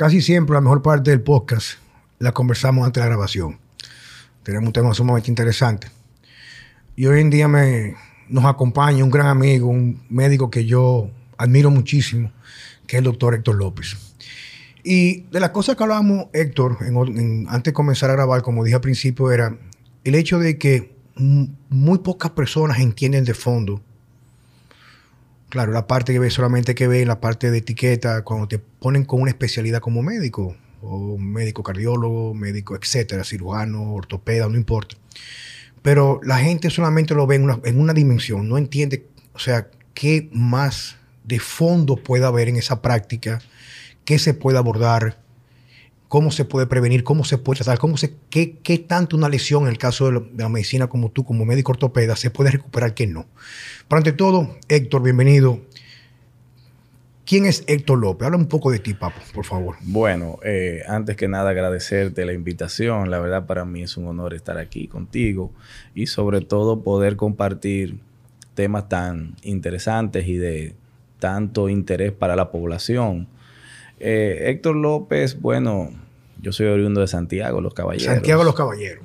casi siempre la mejor parte del podcast la conversamos antes de la grabación. Tenemos un tema sumamente interesante. Y hoy en día me, nos acompaña un gran amigo, un médico que yo admiro muchísimo, que es el doctor Héctor López. Y de las cosas que hablábamos, Héctor, antes de comenzar a grabar, como dije al principio, era el hecho de que muy pocas personas entienden de fondo. Claro, la parte que ve solamente que ve la parte de etiqueta, cuando te ponen con una especialidad como médico, o médico cardiólogo, médico, etcétera, cirujano, ortopeda, no importa. Pero la gente solamente lo ve en una, en una dimensión, no entiende, o sea, qué más de fondo puede haber en esa práctica, qué se puede abordar, cómo se puede prevenir, cómo se puede tratar, cómo se, qué, qué tanto una lesión, en el caso de, la medicina como tú, como médico ortopeda, se puede recuperar, qué no. Pero ante todo, Héctor, bienvenido. ¿Quién es Héctor López? Habla un poco de ti, Papo, por favor. Bueno, eh, antes que nada agradecerte la invitación. La verdad para mí es un honor estar aquí contigo y sobre todo poder compartir temas tan interesantes y de tanto interés para la población. Eh, Héctor López, bueno, yo soy oriundo de Santiago, Los Caballeros. Santiago, Los Caballeros.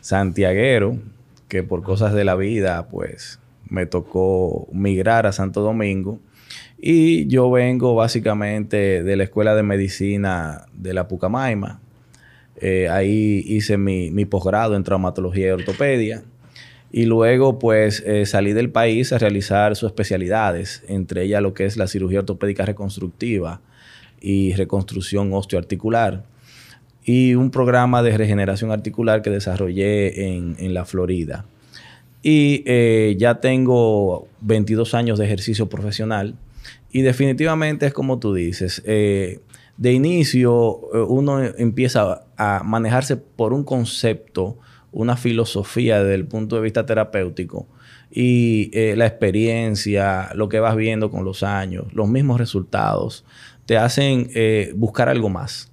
Santiaguero, que por cosas de la vida, pues me tocó migrar a Santo Domingo. Y yo vengo básicamente de la Escuela de Medicina de la Pucamaima. Eh, ahí hice mi, mi posgrado en traumatología y ortopedia. Y luego, pues, eh, salí del país a realizar sus especialidades, entre ellas lo que es la cirugía ortopédica reconstructiva, y reconstrucción osteoarticular y un programa de regeneración articular que desarrollé en, la Florida. Y eh, ya tengo 22 años de ejercicio profesional y definitivamente es como tú dices, eh, de inicio eh, uno empieza a manejarse por un concepto, una filosofía desde el punto de vista terapéutico y la experiencia, lo que vas viendo con los años, los mismos resultados, te hacen eh, buscar algo más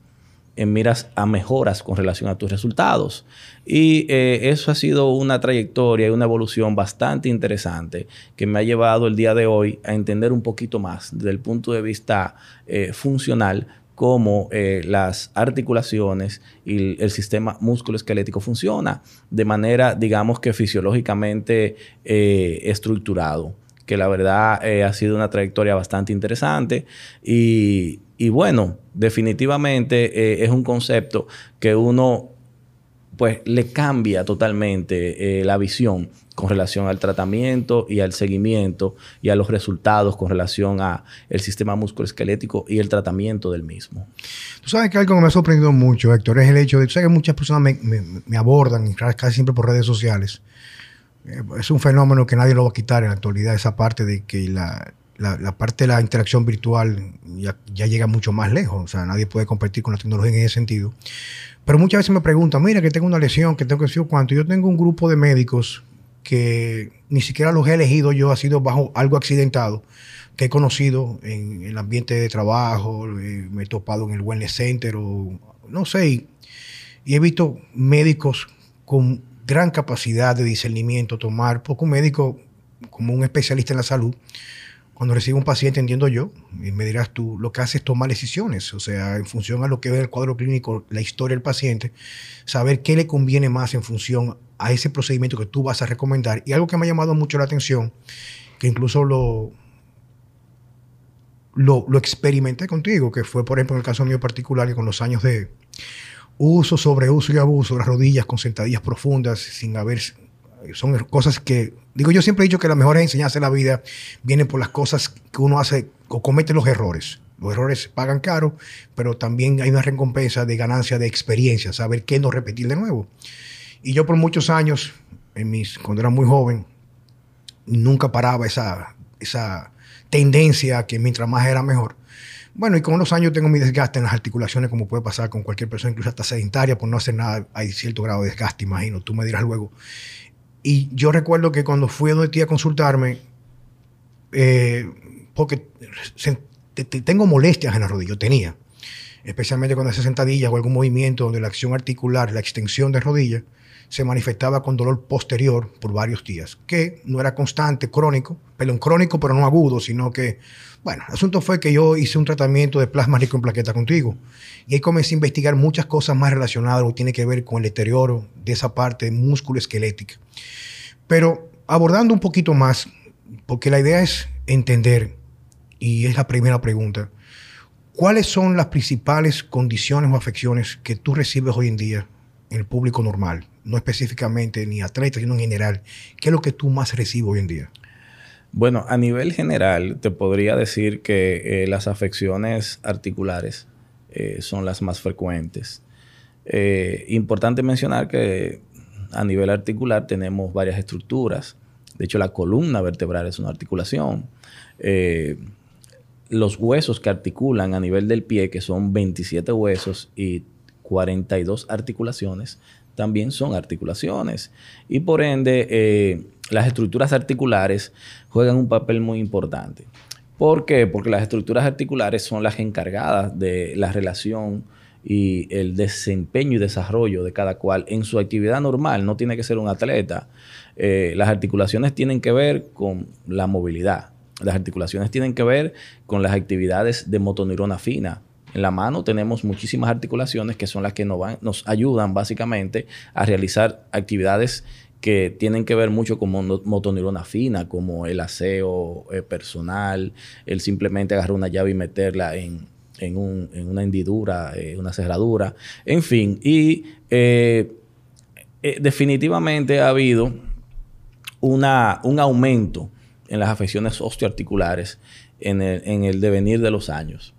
en miras a mejoras con relación a tus resultados. Y eh, eso ha sido una trayectoria y una evolución bastante interesante que me ha llevado el día de hoy a entender un poquito más desde el punto de vista eh, funcional cómo las articulaciones y el sistema musculoesquelético funciona de manera, digamos que fisiológicamente estructurado que la verdad eh, ha sido una trayectoria bastante interesante y, bueno, definitivamente eh, es un concepto que uno pues le cambia totalmente eh, la visión con relación al tratamiento y al seguimiento y a los resultados con relación a el sistema musculoesquelético y el tratamiento del mismo. Tú sabes que algo que me ha sorprendido mucho, Héctor, es el hecho de, tú sabes que muchas personas me, me, abordan casi siempre por redes sociales es un fenómeno que nadie lo va a quitar en la actualidad, esa parte de que la, parte de la interacción virtual ya, llega mucho más lejos, o sea, nadie puede competir con la tecnología en ese sentido. Pero muchas veces me preguntan, mira, que tengo una lesión, que tengo que decir cuánto. Yo tengo un grupo de médicos que ni siquiera los he elegido yo, ha sido bajo algo accidentado, que he conocido en, el ambiente de trabajo, eh, me he topado en el Wellness Center o no sé, y he visto médicos con gran capacidad de discernimiento, tomar, poco médico como un especialista en la salud, cuando recibe un paciente, entiendo yo, y me dirás tú, lo que hace es tomar decisiones, o sea, en función a lo que ve el cuadro clínico, la historia del paciente, saber qué le conviene más en función a ese procedimiento que tú vas a recomendar. Y algo que me ha llamado mucho la atención, que incluso lo, lo, lo experimenté contigo, que fue, por ejemplo, en el caso mío particular, y con los años de uso, sobreuso y abuso, las rodillas con sentadillas profundas, sin haber... Son cosas que... Digo, yo siempre he dicho que las mejores enseñanzas de la vida vienen por las cosas que uno hace o comete los errores. Los errores pagan caro, pero también hay una recompensa de ganancia de experiencia, saber qué no repetir de nuevo. Y yo por muchos años, en mis, cuando era muy joven, nunca paraba esa, esa tendencia que mientras más era mejor. Bueno, y con los años tengo mi desgaste en las articulaciones, como puede pasar con cualquier persona, incluso hasta sedentaria, por no hacer nada, hay cierto grado de desgaste, imagino, tú me dirás luego. Y yo recuerdo que cuando fui a donde ti a consultarme, eh, porque tengo molestias en la rodilla, tenía, especialmente cuando hace sentadillas o algún movimiento donde la acción articular, la extensión de rodilla, se manifestaba con dolor posterior por varios días, que no era constante, crónico, perdón, crónico pero no agudo, sino que, bueno, el asunto fue que yo hice un tratamiento de plasma rico en plaqueta contigo y ahí comencé a investigar muchas cosas más relacionadas, lo que tiene que ver con el deterioro de esa parte músculo esquelética. Pero abordando un poquito más, porque la idea es entender, y es la primera pregunta, ¿cuáles son las principales condiciones o afecciones que tú recibes hoy en día en el público normal? no específicamente ni atletas, sino en general. ¿Qué es lo que tú más recibes hoy en día? Bueno, a nivel general te podría decir que eh, las afecciones articulares eh, son las más frecuentes. Eh, importante mencionar que a nivel articular tenemos varias estructuras. De hecho, la columna vertebral es una articulación. los huesos que articulan a nivel del pie, que son 27 huesos y 42 articulaciones, también son articulaciones. Y por ende, las estructuras articulares juegan un papel muy importante. ¿Por qué? Porque las estructuras articulares son las encargadas de la relación y el desempeño y desarrollo de cada cual en su actividad normal. No tiene que ser un atleta. Eh, las articulaciones tienen que ver con la movilidad. Las articulaciones tienen que ver con las actividades de motoneurona fina, en la mano tenemos muchísimas articulaciones que son las que nos, van, nos ayudan básicamente a realizar actividades que tienen que ver mucho con motoneurona fina, como el aseo eh, personal, el simplemente agarrar una llave y meterla en, una hendidura, eh, una cerradura, en fin. Y eh, definitivamente ha habido una, un aumento en las afecciones osteoarticulares en el, en el devenir de los años.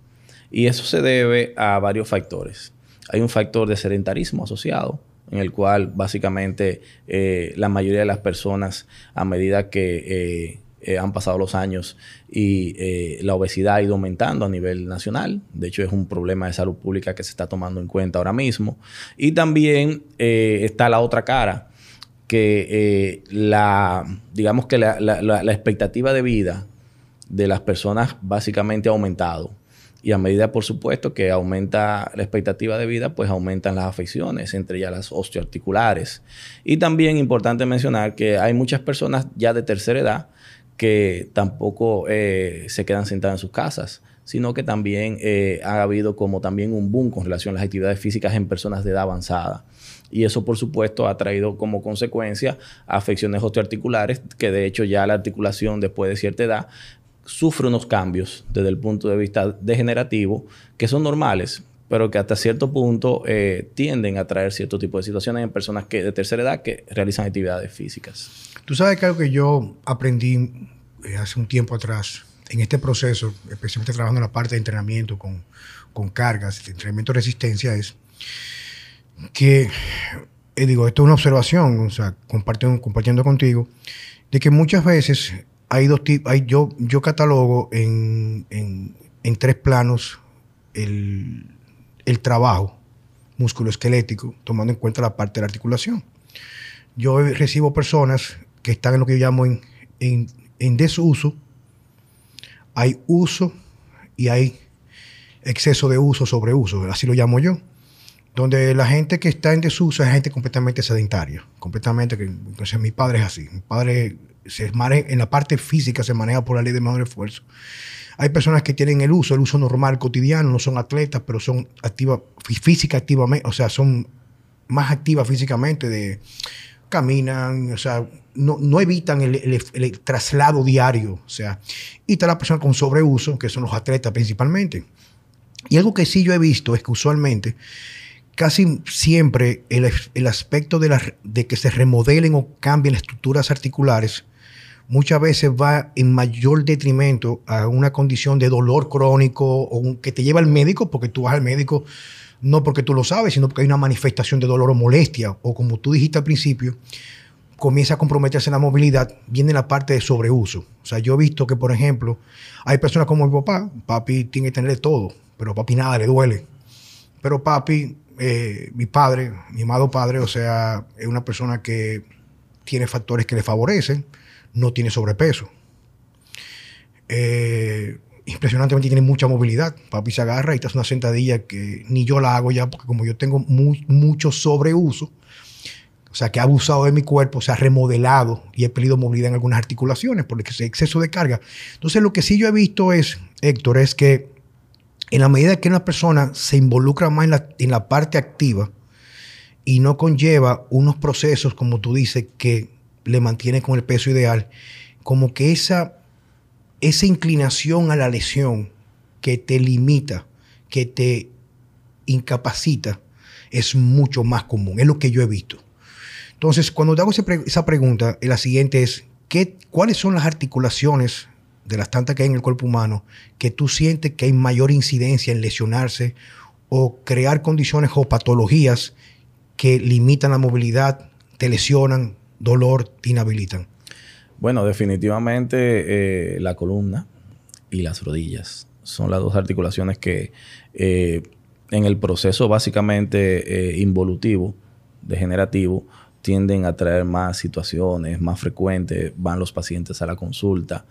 Y eso se debe a varios factores. Hay un factor de sedentarismo asociado, en el cual básicamente eh, la mayoría de las personas, a medida que eh, eh, han pasado los años y la obesidad ha ido aumentando a nivel nacional, de hecho es un problema de salud pública que se está tomando en cuenta ahora mismo. Y también está la otra cara, que la, digamos que la expectativa de vida de las personas básicamente ha aumentado y a medida, por supuesto, que aumenta la expectativa de vida, pues aumentan las afecciones, entre ellas las osteoarticulares. Y también importante mencionar que hay muchas personas ya de tercera edad que tampoco eh, se quedan sentadas en sus casas, sino que también eh, ha habido como también un boom con relación a las actividades físicas en personas de edad avanzada. Y eso, por supuesto, ha traído como consecuencia afecciones osteoarticulares, que de hecho ya la articulación después de cierta edad sufre unos cambios desde el punto de vista degenerativo que son normales, pero que hasta cierto punto eh, tienden a traer cierto tipo de situaciones en personas que de tercera edad que realizan actividades físicas. Tú sabes que algo que yo aprendí eh, hace un tiempo atrás en este proceso, especialmente trabajando en la parte de entrenamiento con, con cargas, de entrenamiento de resistencia, es que, eh, digo, esto es una observación, o sea, compartiendo, compartiendo contigo, de que muchas veces hay dos tipos, yo, yo catalogo en, tres planos el, trabajo musculoesquelético, tomando en cuenta la parte de la articulación. Yo recibo personas que están en lo que yo llamo en, en desuso, hay uso y hay exceso de uso sobre uso, así lo llamo yo. Donde la gente que está en desuso es gente completamente sedentaria, completamente, entonces mi padre es así, mi padre se en la parte física se maneja por la ley de menor esfuerzo. Hay personas que tienen el uso, el uso normal, cotidiano, no son atletas, pero son activas, física activamente, o sea, son más activas físicamente, de, caminan, o sea, no, evitan el, traslado diario, o sea, y está la persona con sobreuso, que son los atletas principalmente. Y algo que sí yo he visto es que usualmente, casi siempre el, aspecto de, de que se remodelen o cambien las estructuras articulares muchas veces va en mayor detrimento a una condición de dolor crónico o que te lleva al médico porque tú vas al médico no porque tú lo sabes, sino porque hay una manifestación de dolor o molestia o como tú dijiste al principio, comienza a comprometerse la movilidad, viene la parte de sobreuso. O sea, yo he visto que, por ejemplo, hay personas como mi papá, papi tiene que tener todo, pero papi nada le duele. Pero papi, eh, mi padre, mi amado padre, o sea, es una persona que tiene factores que le favorecen, no tiene sobrepeso. Eh, impresionantemente tiene mucha movilidad. Papi se agarra y te una sentadilla que ni yo la hago ya, porque como yo tengo mucho sobreuso, o sea, que ha abusado de mi cuerpo, se ha remodelado y he perdido movilidad en algunas articulaciones por ese exceso de carga. Entonces, lo que sí yo he visto es, Héctor, es que en la medida que una persona se involucra más en la parte activa y no conlleva unos procesos, como tú dices, que le mantiene con el peso ideal, como que esa, esa inclinación a la lesión que te limita, que te incapacita, es mucho más común. Es lo que yo he visto. Entonces, cuando te hago esa pregunta, la siguiente es, ¿qué, ¿cuáles son las articulaciones de las tantas que hay en el cuerpo humano que tú sientes que hay mayor incidencia en lesionarse o crear condiciones o patologías que limitan la movilidad, te lesionan, dolor, te inhabilitan? Bueno, definitivamente eh, la columna y las rodillas son las dos articulaciones que eh, en el proceso básicamente eh, involutivo, degenerativo, tienden a traer más situaciones, más frecuentes, van los pacientes a la consulta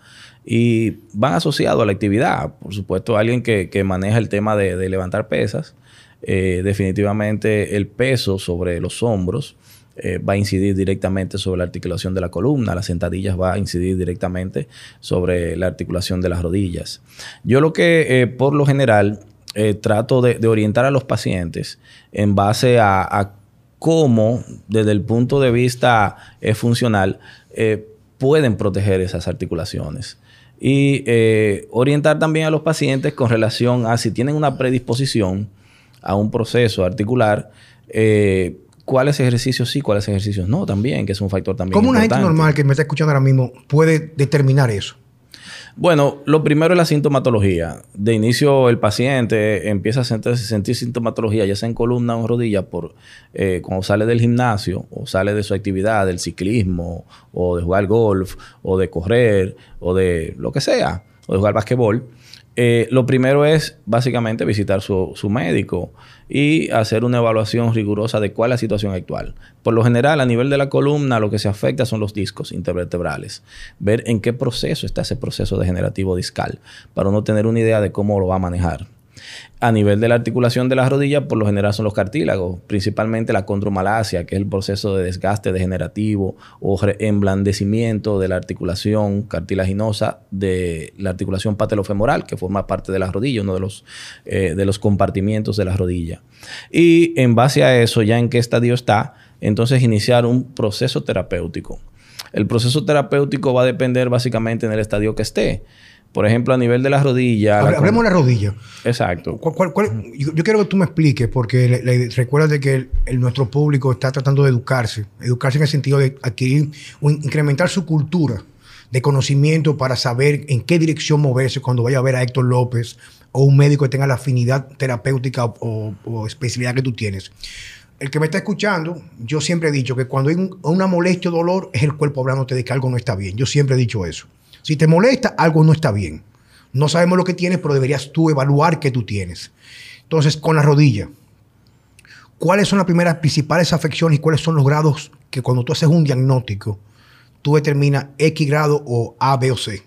y van asociados a la actividad. Por supuesto, alguien que, maneja el tema de, levantar pesas, definitivamente el peso sobre los hombros eh, va a incidir directamente sobre la articulación de la columna, las sentadillas va a incidir directamente sobre la articulación de las rodillas. Yo lo que eh, por lo general trato de, orientar a los pacientes en base a, cómo, desde el punto de vista eh, funcional, eh, pueden proteger esas articulaciones. Y eh, orientar también a los pacientes con relación a si tienen una predisposición a un proceso articular, cuáles ejercicios sí, cuáles ejercicios no también, que es un factor también. ¿Cómo una gente normal que me está escuchando ahora mismo puede determinar eso? Bueno, lo primero es la sintomatología. De inicio, el paciente empieza a sentir, sintomatología, ya sea en columna o en rodilla, por, eh, cuando sale del gimnasio o sale de su actividad, del ciclismo, o de jugar golf, o de correr, o de lo que sea, o de jugar basquetbol. Eh, lo primero es básicamente visitar su, su, médico y hacer una evaluación rigurosa de cuál es la situación actual. Por lo general, a nivel de la columna, lo que se afecta son los discos intervertebrales. Ver en qué proceso está ese proceso degenerativo discal para uno tener una idea de cómo lo va a manejar. A nivel de la articulación de las rodillas, por lo general son los cartílagos, principalmente la condromalacia, que es el proceso de desgaste degenerativo o emblandecimiento de la articulación cartilaginosa de la articulación patelofemoral, que forma parte de las rodillas, uno de los, eh, de los compartimientos de las rodillas. Y en base a eso, ya en qué estadio está, entonces iniciar un proceso terapéutico. El proceso terapéutico va a depender básicamente en el estadio que esté. Por ejemplo, a nivel de las rodillas. Hablemos de la rodilla. Exacto. yo, quiero que tú me expliques, porque recuerda de que nuestro público está tratando de educarse. Educarse en el sentido de adquirir o incrementar su cultura de conocimiento para saber en qué dirección moverse cuando vaya a ver a Héctor López o un médico que tenga la afinidad terapéutica o, especialidad que tú tienes. El que me está escuchando, yo siempre he dicho que cuando hay una molestia o dolor es el cuerpo hablándote de que algo no está bien. Yo siempre he dicho eso. Si te molesta, algo no está bien. No sabemos lo que tienes, pero deberías tú evaluar qué tú tienes. Entonces, con la rodilla, ¿cuáles son las primeras principales afecciones y cuáles son los grados que cuando tú haces un diagnóstico, tú determinas X grado o A, B o C?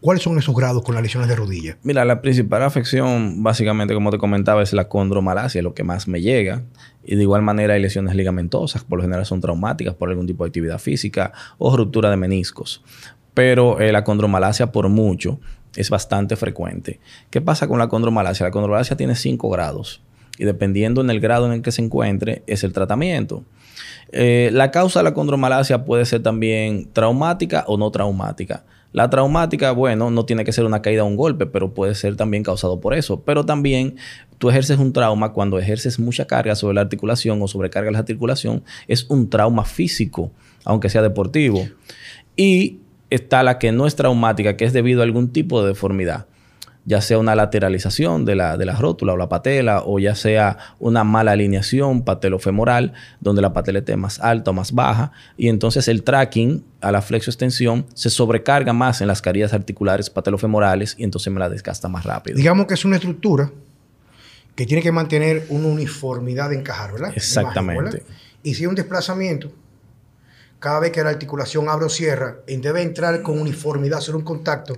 ¿Cuáles son esos grados con las lesiones de rodilla? Mira, la principal afección, básicamente, como te comentaba, es la condromalacia, lo que más me llega. Y de igual manera hay lesiones ligamentosas, por lo general son traumáticas por algún tipo de actividad física o ruptura de meniscos pero eh, la condromalacia por mucho es bastante frecuente. ¿Qué pasa con la condromalacia? La condromalacia tiene 5 grados y dependiendo en el grado en el que se encuentre es el tratamiento. Eh, la causa de la condromalacia puede ser también traumática o no traumática. La traumática, bueno, no tiene que ser una caída o un golpe, pero puede ser también causado por eso. Pero también tú ejerces un trauma cuando ejerces mucha carga sobre la articulación o sobrecarga la articulación. Es un trauma físico, aunque sea deportivo. Y está la que no es traumática, que es debido a algún tipo de deformidad, ya sea una lateralización de la, de la rótula o la patela, o ya sea una mala alineación patelofemoral, donde la patela esté más alta o más baja, y entonces el tracking a la flexoextensión se sobrecarga más en las carillas articulares patelofemorales y entonces me la desgasta más rápido. Digamos que es una estructura que tiene que mantener una uniformidad de encajar, ¿verdad? Exactamente. Y si hay un desplazamiento, cada vez que la articulación abre o cierra, debe entrar con uniformidad, hacer un contacto,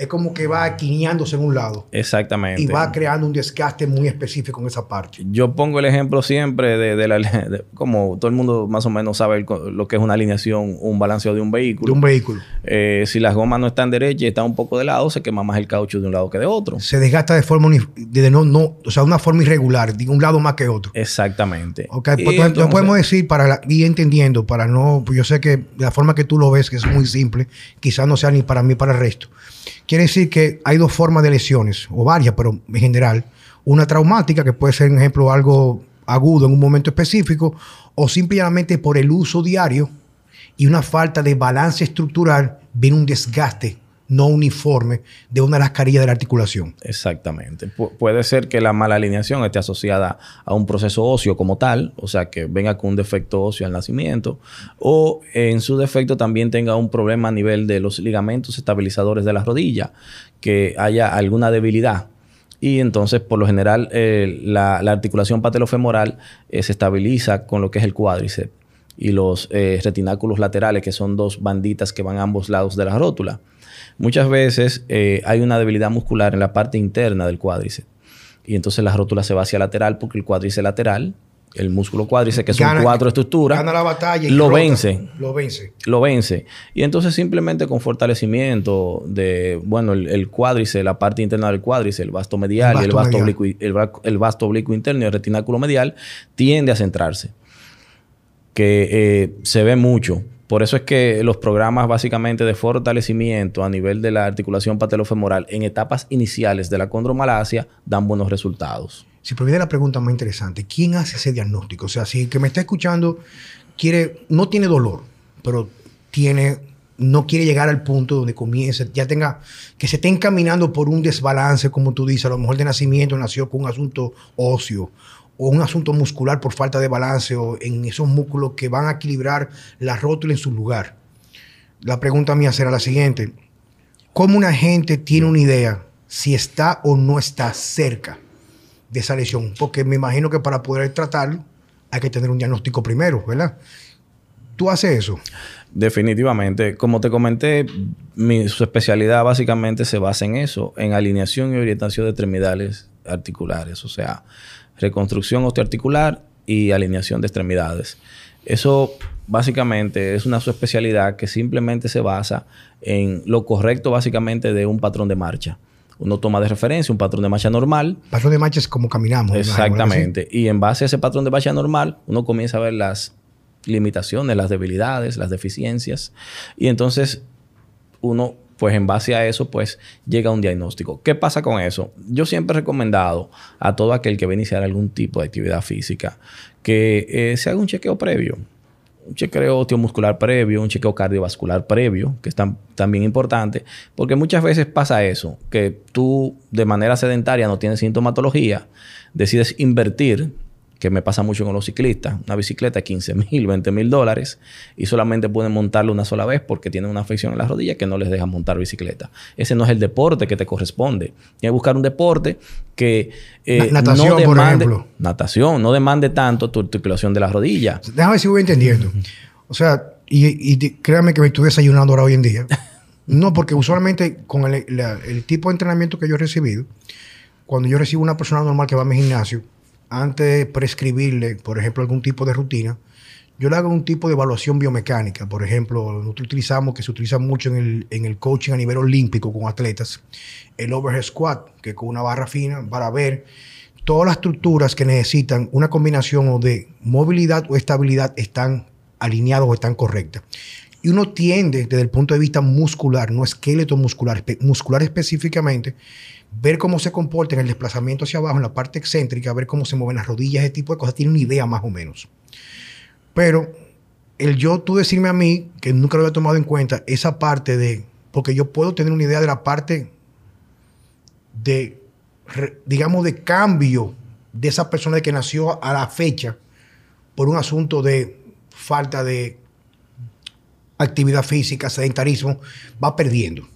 es como que va quineándose en un lado. Exactamente. Y va creando un desgaste muy específico en esa parte. Yo pongo el ejemplo siempre de, la... como todo el mundo más o menos sabe lo que es una alineación, un balanceo de un vehículo. De un vehículo. Eh, si las gomas no están derechas y están un poco de lado, se quema más el caucho de un lado que de otro. Se desgasta de forma... De no, no, o sea, una forma irregular, de un lado más que otro. Exactamente. Ok, pues entonces, podemos decir, para ir entendiendo, para no... Pues yo sé que la forma que tú lo ves, que es muy simple, quizás no sea ni para mí, para el resto. Quiere decir que hay dos formas de lesiones, o varias, pero en general. Una traumática, que puede ser, por ejemplo, algo agudo en un momento específico, o simplemente por el uso diario y una falta de balance estructural, viene un desgaste no uniforme de una carillas de la articulación. Exactamente. puede ser que la mala alineación esté asociada a un proceso óseo como tal, o sea, que venga con un defecto óseo al nacimiento, o en su defecto también tenga un problema a nivel de los ligamentos estabilizadores de la rodilla, que haya alguna debilidad. Y entonces, por lo general, eh, la, articulación patelofemoral eh, se estabiliza con lo que es el cuádriceps y los eh, retináculos laterales, que son dos banditas que van a ambos lados de la rótula. Muchas veces eh, hay una debilidad muscular en la parte interna del cuádriceps. Y entonces la rótula se va hacia lateral porque el cuádriceps lateral, el músculo cuádriceps, que son cuatro estructuras, gana la batalla y lo vence. Lo vence. Lo vence. Y entonces simplemente con fortalecimiento de, bueno, el, cuádriceps, la parte interna del cuádriceps, el vasto medial y el vasto, oblicuo, el, vasto oblicuo interno y el retináculo medial, tiende a centrarse. Que eh, se ve mucho por eso es que los programas básicamente de fortalecimiento a nivel de la articulación patelofemoral en etapas iniciales de la condromalacia dan buenos resultados. Si proviene la pregunta más interesante, ¿quién hace ese diagnóstico? O sea, si el que me está escuchando quiere, no tiene dolor, pero tiene, no quiere llegar al punto donde comience, ya tenga, que se esté encaminando por un desbalance, como tú dices, a lo mejor de nacimiento nació con un asunto óseo o un asunto muscular por falta de balance o en esos músculos que van a equilibrar la rótula en su lugar. La pregunta mía será la siguiente. ¿Cómo una gente tiene una idea si está o no está cerca de esa lesión? Porque me imagino que para poder tratarlo hay que tener un diagnóstico primero, ¿verdad? ¿Tú haces eso? Definitivamente. Como te comenté, mi, su especialidad básicamente se basa en eso, en alineación y orientación de extremidades articulares. O sea, reconstrucción osteoarticular y alineación de extremidades. Eso básicamente es una subespecialidad que simplemente se basa en lo correcto básicamente de un patrón de marcha. Uno toma de referencia un patrón de marcha normal. Patrón de marcha es como caminamos. Exactamente. Y en base a ese patrón de marcha normal, uno comienza a ver las limitaciones, las debilidades, las deficiencias. Y entonces uno pues en base a eso, pues llega un diagnóstico. ¿Qué pasa con eso? Yo siempre he recomendado a todo aquel que va a iniciar algún tipo de actividad física que eh, se haga un chequeo previo. Un chequeo osteomuscular previo, un chequeo cardiovascular previo, que es también importante, porque muchas veces pasa eso, que tú de manera sedentaria no tienes sintomatología, decides invertir que me pasa mucho con los ciclistas. Una bicicleta, 15 mil, 20 mil dólares y solamente pueden montarlo una sola vez porque tienen una afección en la rodilla que no les deja montar bicicleta. Ese no es el deporte que te corresponde. Tienes que buscar un deporte que eh, natación, no demande, por ejemplo. Natación, no demande tanto tu articulación de la rodilla. Déjame ver si voy entendiendo. O sea, y, créame que me estuve desayunando ahora hoy en día. No, porque usualmente con el, el tipo de entrenamiento que yo he recibido, cuando yo recibo una persona normal que va a mi gimnasio, antes de prescribirle, por ejemplo, algún tipo de rutina, yo le hago un tipo de evaluación biomecánica. Por ejemplo, nosotros utilizamos, que se utiliza mucho en el, coaching a nivel olímpico con atletas, el overhead squat, que con una barra fina, para ver todas las estructuras que necesitan una combinación o de movilidad o estabilidad están alineadas o están correctas. Y uno tiende, desde el punto de vista muscular, no esqueleto muscular, muscular específicamente, ver cómo se comporta en el desplazamiento hacia abajo, en la parte excéntrica, ver cómo se mueven las rodillas, ese tipo de cosas, tiene una idea más o menos. Pero el yo tú decirme a mí, que nunca lo había tomado en cuenta, esa parte de, porque yo puedo tener una idea de la parte de, digamos, de cambio de esa persona que nació a la fecha por un asunto de falta de actividad física, sedentarismo, va perdiendo.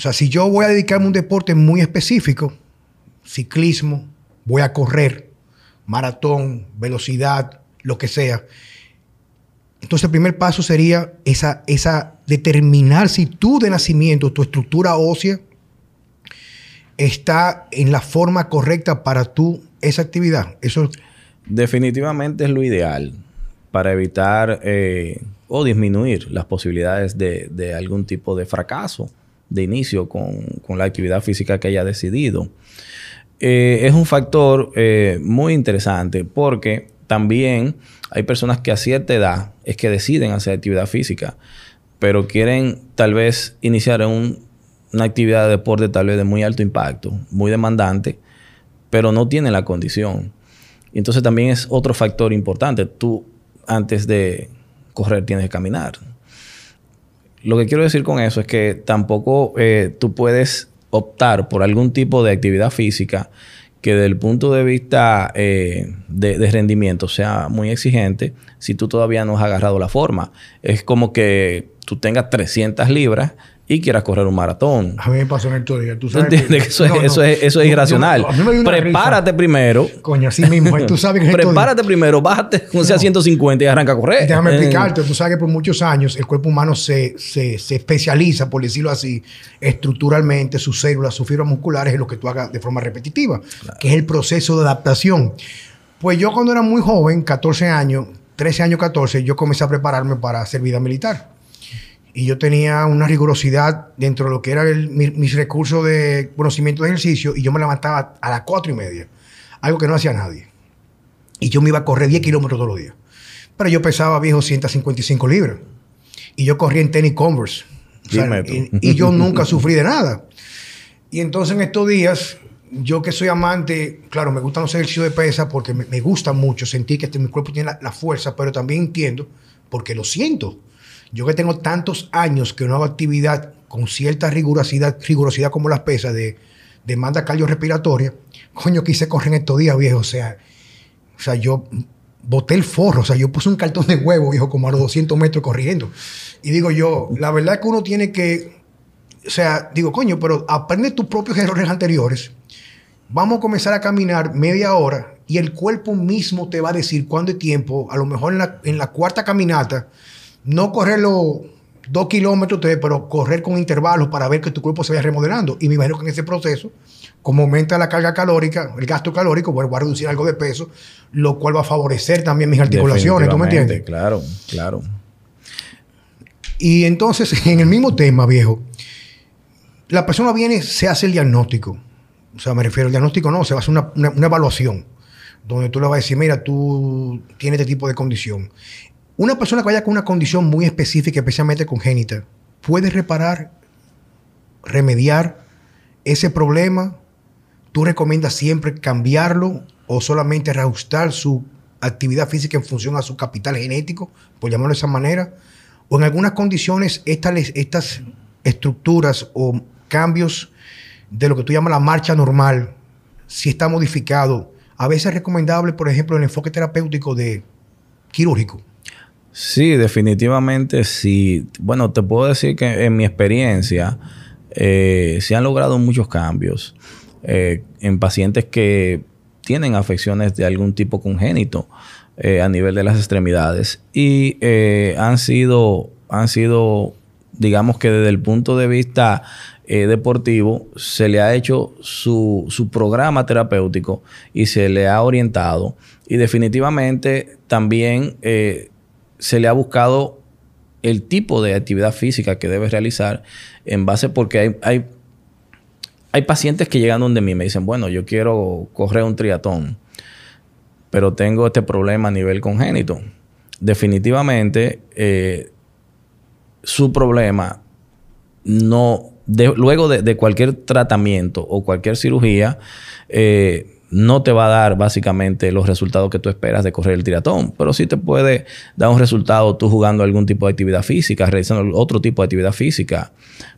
O sea, si yo voy a dedicarme a un deporte muy específico, ciclismo, voy a correr, maratón, velocidad, lo que sea. Entonces el primer paso sería esa, esa determinar si tú de nacimiento, tu estructura ósea, está en la forma correcta para tú esa actividad. Eso definitivamente es lo ideal para evitar eh, o disminuir las posibilidades de, algún tipo de fracaso de inicio con, la actividad física que haya decidido. Eh, es un factor eh, muy interesante porque también hay personas que a cierta edad es que deciden hacer actividad física, pero quieren tal vez iniciar una actividad de deporte tal vez de muy alto impacto, muy demandante, pero no tienen la condición. Entonces también es otro factor importante. Tú antes de correr tienes que caminar. Lo que quiero decir con eso es que tampoco eh, tú puedes optar por algún tipo de actividad física que desde el punto de vista eh, de, rendimiento sea muy exigente si tú todavía no has agarrado la forma. Es como que tú tengas 300 libras y quieras correr un maratón. A mí me pasó en el día. ¿Tú sabes entiendes que eso, es, eso, es, eso es irracional. Prepárate primero. Coño, así mismo. Tú sabes que Prepárate primero, bájate un sea 150 y arranca a correr. Déjame eh. explicarte. Tú sabes que por muchos años el cuerpo humano se, se, se, especializa, por decirlo así, estructuralmente, sus células, sus fibras musculares en lo que tú hagas de forma repetitiva, que es el proceso de adaptación. Pues yo cuando era muy joven, 14 años, 13 años, 14, yo comencé a prepararme para hacer vida militar y yo tenía una rigurosidad dentro de lo que eran mis recursos de conocimiento de ejercicio y yo me levantaba a las cuatro y media, algo que no hacía nadie. Y yo me iba a correr 10 kilómetros todos los días. Pero yo pesaba, viejo, 155 libras. Y yo corría en tenis Converse. y, yo nunca sufrí de nada. Y entonces en estos días, yo que soy amante, claro, me gustan los ejercicios de pesa porque me, gusta mucho sentir que este, mi cuerpo tiene la fuerza, pero también entiendo porque lo siento yo que tengo tantos años que no hago actividad con cierta rigurosidad, rigurosidad como las pesas de demanda cardiorrespiratoria, coño, quise correr en estos días, viejo. O sea, o sea, yo boté el forro, o sea, yo puse un cartón de huevo, viejo, como a los 200 metros corriendo. Y digo yo, la verdad es que uno tiene que, o sea, digo, coño, pero aprende tus propios errores anteriores. Vamos a comenzar a caminar media hora y el cuerpo mismo te va a decir cuándo es tiempo, a lo mejor en la, en la cuarta caminata, no correr los dos kilómetros, pero correr con intervalos para ver que tu cuerpo se vaya remodelando. Y me imagino que en ese proceso, como aumenta la carga calórica, el gasto calórico, bueno, va a reducir algo de peso, lo cual va a favorecer también mis articulaciones, ¿tú me entiendes? Claro, claro. Y entonces, en el mismo tema, viejo, la persona viene, se hace el diagnóstico. O sea, me refiero al diagnóstico, no, se va a hacer una, una evaluación donde tú le vas a decir, mira, tú tienes este tipo de condición. Una persona que vaya con una condición muy específica, especialmente congénita, puede reparar, remediar ese problema. ¿Tú recomiendas siempre cambiarlo o solamente reajustar su actividad física en función a su capital genético, por llamarlo de esa manera? O en algunas condiciones estas, estas estructuras o cambios de lo que tú llamas la marcha normal, si está modificado, a veces es recomendable, por ejemplo, el enfoque terapéutico de quirúrgico. Sí, definitivamente sí. Bueno, te puedo decir que en mi experiencia eh, se han logrado muchos cambios eh, en pacientes que tienen afecciones de algún tipo congénito eh, a nivel de las extremidades y han sido, han sido, digamos que desde el punto de vista deportivo se le ha hecho su, su programa terapéutico y se le ha orientado y definitivamente también se le ha buscado el tipo de actividad física que debe realizar en base porque hay, hay, hay pacientes que llegan donde mí y me dicen, bueno, yo quiero correr un triatón, pero tengo este problema a nivel congénito. Definitivamente, eh, su problema no, luego de, cualquier tratamiento o cualquier cirugía, eh, no te va a dar básicamente los resultados que tú esperas de correr el triatón, pero sí te puede dar un resultado tú jugando algún tipo de actividad física, realizando otro tipo de actividad física,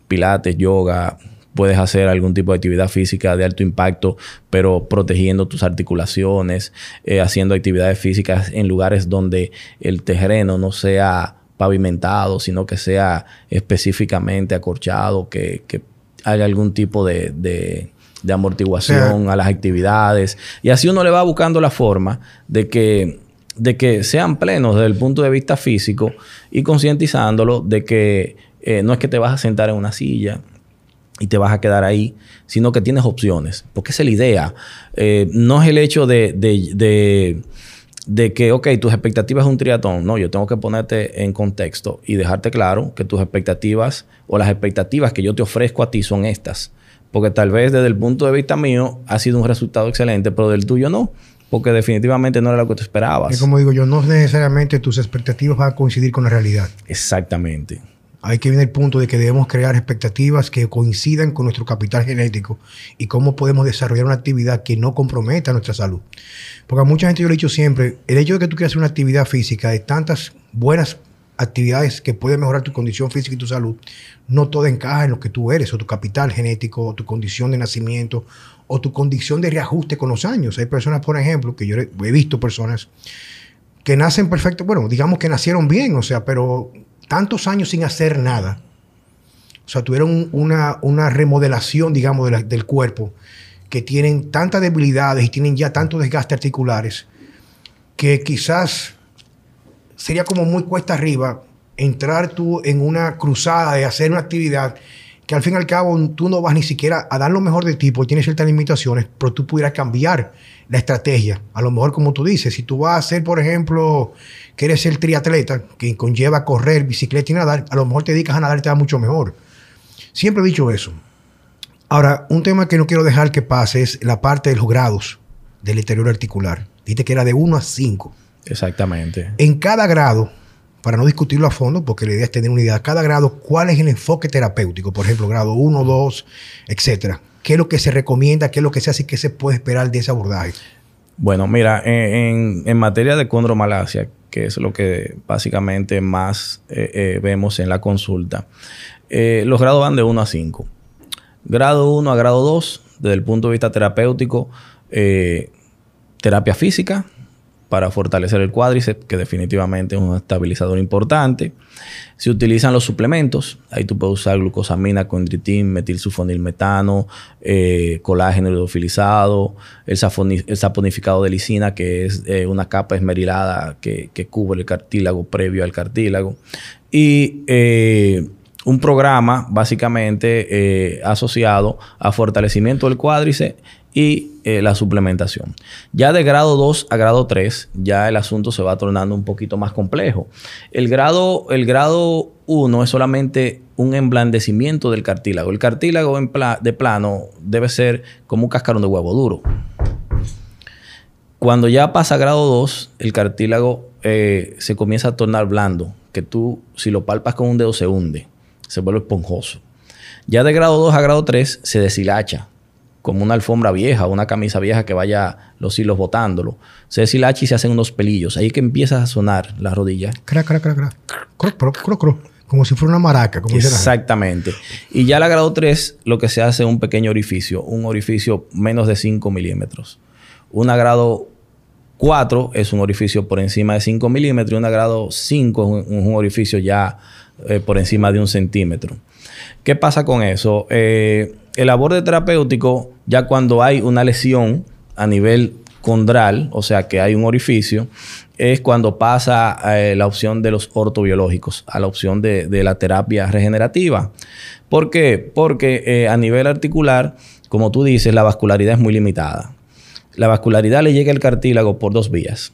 pilates, yoga, puedes hacer algún tipo de actividad física de alto impacto, pero protegiendo tus articulaciones, eh, haciendo actividades físicas en lugares donde el terreno no sea pavimentado, sino que sea específicamente acorchado, que, que haya algún tipo de amortiguación a las actividades. Y así uno le va buscando la forma de que, de que sean plenos desde el punto de vista físico y concientizándolo de que eh, no es que te vas a sentar en una silla y te vas a quedar ahí, sino que tienes opciones. Porque esa es la idea. Eh, no es el hecho de, de, de, que, ok, tus expectativas es un triatón. No, yo tengo que ponerte en contexto y dejarte claro que tus expectativas o las expectativas que yo te ofrezco a ti son estas. Porque tal vez desde el punto de vista mío ha sido un resultado excelente, pero del tuyo no porque definitivamente no era lo que tú esperabas. Es como digo yo, no necesariamente tus expectativas van a coincidir con la realidad. Exactamente. Hay que viene el punto de que debemos crear expectativas que coincidan con nuestro capital genético y cómo podemos desarrollar una actividad que no comprometa nuestra salud. Porque a mucha gente yo le he dicho siempre, el hecho de que tú quieras hacer una actividad física de tantas buenas actividades que pueden mejorar tu condición física y tu salud, no todo encaja en lo que tú eres, o tu capital genético, o tu condición de nacimiento, o tu condición de reajuste con los años. Hay personas, por ejemplo, que yo he visto personas que nacen perfecto, bueno, digamos que nacieron bien, o sea, pero tantos años sin hacer nada. O sea, tuvieron una, una remodelación, digamos, del cuerpo, que tienen tantas debilidades y tienen ya tantos desgastes articulares, que quizás sería como muy cuesta arriba entrar tú en una cruzada de hacer una actividad que al fin y al cabo tú no vas ni siquiera a dar lo mejor de ti porque tienes ciertas limitaciones, pero tú pudieras cambiar la estrategia. A lo mejor, como tú dices, si tú vas a hacer, por ejemplo, que eres el triatleta, que conlleva correr, bicicleta y nadar, a lo mejor te dedicas a nadar y te va mucho mejor. Siempre he dicho eso. Ahora, un tema que no quiero dejar que pase es la parte de los grados del interior articular. Dijiste que era de 1 a 5. Exactamente. En cada grado, para no discutirlo a fondo, porque la idea es tener una idea, cada grado, ¿cuál es el enfoque terapéutico? Por ejemplo, grado 1, 2, etcétera. ¿Qué es lo que se recomienda? ¿Qué es lo que se hace y qué se puede esperar de ese abordaje? Bueno, mira, en, materia de condromalacia, que es lo que básicamente más eh, eh, vemos en la consulta, eh, los grados van de 1 a 5. Grado 1 a grado 2, desde el punto de vista terapéutico, terapia física, para fortalecer el cuádriceps, que definitivamente es un estabilizador importante. Se utilizan los suplementos, ahí tú puedes usar glucosamina, condritin, metilsulfonilmetano, eh, colágeno hidrofilizado, el, saponificado de lisina, que es eh, una capa esmerilada que, cubre el cartílago previo al cartílago. Y eh, un programa básicamente asociado a fortalecimiento del cuádriceps y eh, la suplementación. Ya de grado 2 a grado 3, ya el asunto se va tornando un poquito más complejo. El grado, el grado 1 es solamente un emblandecimiento del cartílago. El cartílago de plano debe ser como un cascarón de huevo duro. Cuando ya pasa grado 2, el cartílago eh, se comienza a tornar blando, que tú si lo palpas con un dedo se hunde, se vuelve esponjoso. Ya de grado 2 a grado 3 se deshilacha, como una alfombra vieja, una camisa vieja que vaya los hilos botándolo. Se deshilacha y se hacen unos pelillos. Ahí que empieza a sonar la rodilla. Crac, crac, crac, crac. Como si fuera una maraca. Como Exactamente. Y ya la grado 3, lo que se hace es un pequeño orificio. Un orificio menos de 5 milímetros. Una grado 4 es un orificio por encima de 5 milímetros. Y una grado 5 es un, orificio ya eh, por encima de un centímetro. ¿Qué pasa con eso? Eh, el aborde terapéutico, ya cuando hay una lesión a nivel condral, o sea que hay un orificio, es cuando pasa eh, la opción de los ortobiológicos a la opción de, la terapia regenerativa. ¿Por qué? Porque eh, a nivel articular, como tú dices, la vascularidad es muy limitada. La vascularidad le llega al cartílago por dos vías.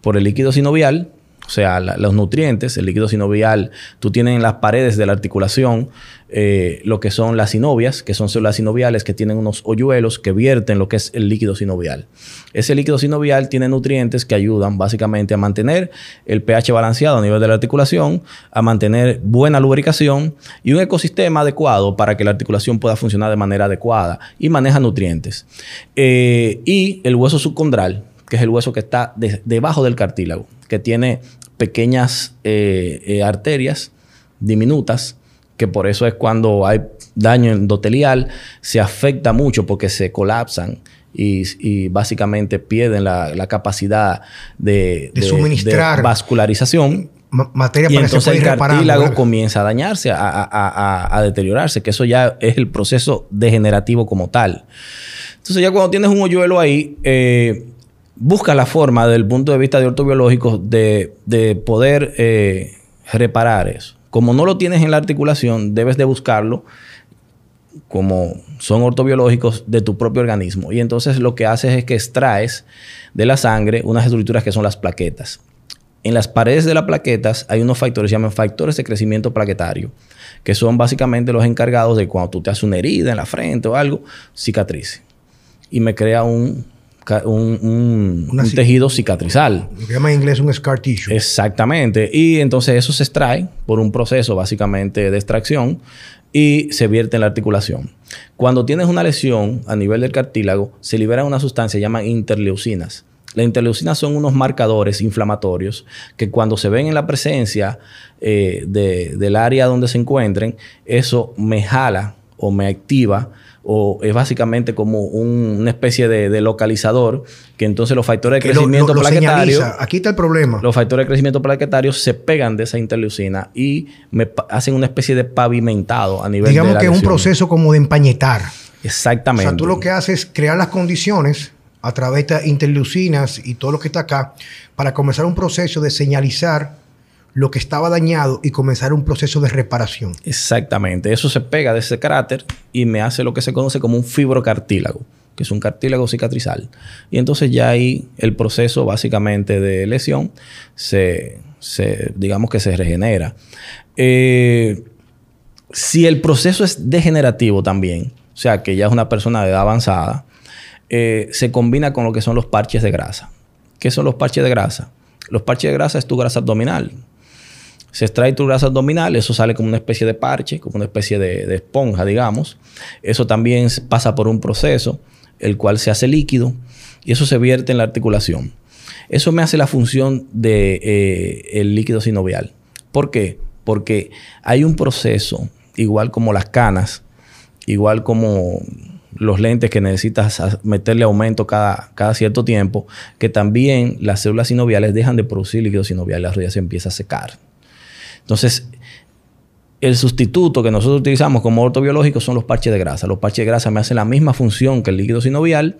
Por el líquido sinovial, o sea, los nutrientes, el líquido sinovial, tú tienes en las paredes de la articulación eh, lo que son las sinovias, que son células sinoviales que tienen unos hoyuelos que vierten lo que es el líquido sinovial. Ese líquido sinovial tiene nutrientes que ayudan básicamente a mantener el pH balanceado a nivel de la articulación, a mantener buena lubricación y un ecosistema adecuado para que la articulación pueda funcionar de manera adecuada y maneja nutrientes. Eh, y el hueso subcondral, que es el hueso que está debajo del cartílago, que tiene pequeñas eh, eh, arterias diminutas, que por eso es cuando hay daño endotelial, se afecta mucho porque se colapsan y, básicamente pierden la, capacidad de, suministrar vascularización. Materia y entonces el cartílago comienza a dañarse, a, deteriorarse, que eso ya es el proceso degenerativo como tal. Entonces ya cuando tienes un hoyuelo ahí, eh, busca la forma, desde el punto de vista de ortobiológico, de, de poder eh, reparar eso. Como no lo tienes en la articulación, debes de buscarlo como son ortobiológicos de tu propio organismo. Y entonces lo que haces es que extraes de la sangre unas estructuras que son las plaquetas. En las paredes de las plaquetas hay unos factores, se llaman factores de crecimiento plaquetario, que son básicamente los encargados de cuando tú te haces una herida en la frente o algo, cicatrice. Y me crea un, un, un tejido cicatrizal. Lo que llama en inglés un scar tissue. Exactamente. Y entonces eso se extrae por un proceso básicamente de extracción y se vierte en la articulación. Cuando tienes una lesión a nivel del cartílago, se libera una sustancia llamada interleucinas. Las interleucinas son unos marcadores inflamatorios que cuando se ven en la presencia eh, del área donde se encuentren, eso me jala o me activa o es básicamente como una especie de, localizador que entonces los factores de crecimiento plaquetario aquí está el problema. los factores de crecimiento plaquetario se pegan de esa interleucina y me hacen una especie de pavimentado a nivel digamos que es un proceso como de empañetar. Exactamente. O sea tú lo que haces es crear las condiciones a través de interleucinas y todo lo que está acá para comenzar un proceso de señalizar lo que estaba dañado y comenzar un proceso de reparación. Exactamente. Eso se pega de ese cráter y me hace lo que se conoce como un fibrocartílago, que es un cartílago cicatrizal. Y entonces ya ahí el proceso básicamente de lesión se, digamos que se regenera. Eh, si el proceso es degenerativo también, o sea que ya es una persona de edad avanzada, eh, se combina con lo que son los parches de grasa. ¿Qué son los parches de grasa? Los parches de grasa es tu grasa abdominal se extrae tu grasa abdominal, eso sale como una especie de parche, como una especie de, esponja, digamos. Eso también pasa por un proceso, el cual se hace líquido y eso se vierte en la articulación. Eso me hace la función del de, eh, líquido sinovial. ¿Por qué? Porque hay un proceso, igual como las canas, igual como los lentes que necesitas meterle aumento cada, cada cierto tiempo, que también las células sinoviales dejan de producir líquido sinovial, la rodilla se empieza a secar. Entonces, el sustituto que nosotros utilizamos como ortobiológico son los parches de grasa. Los parches de grasa me hacen la misma función que el líquido sinovial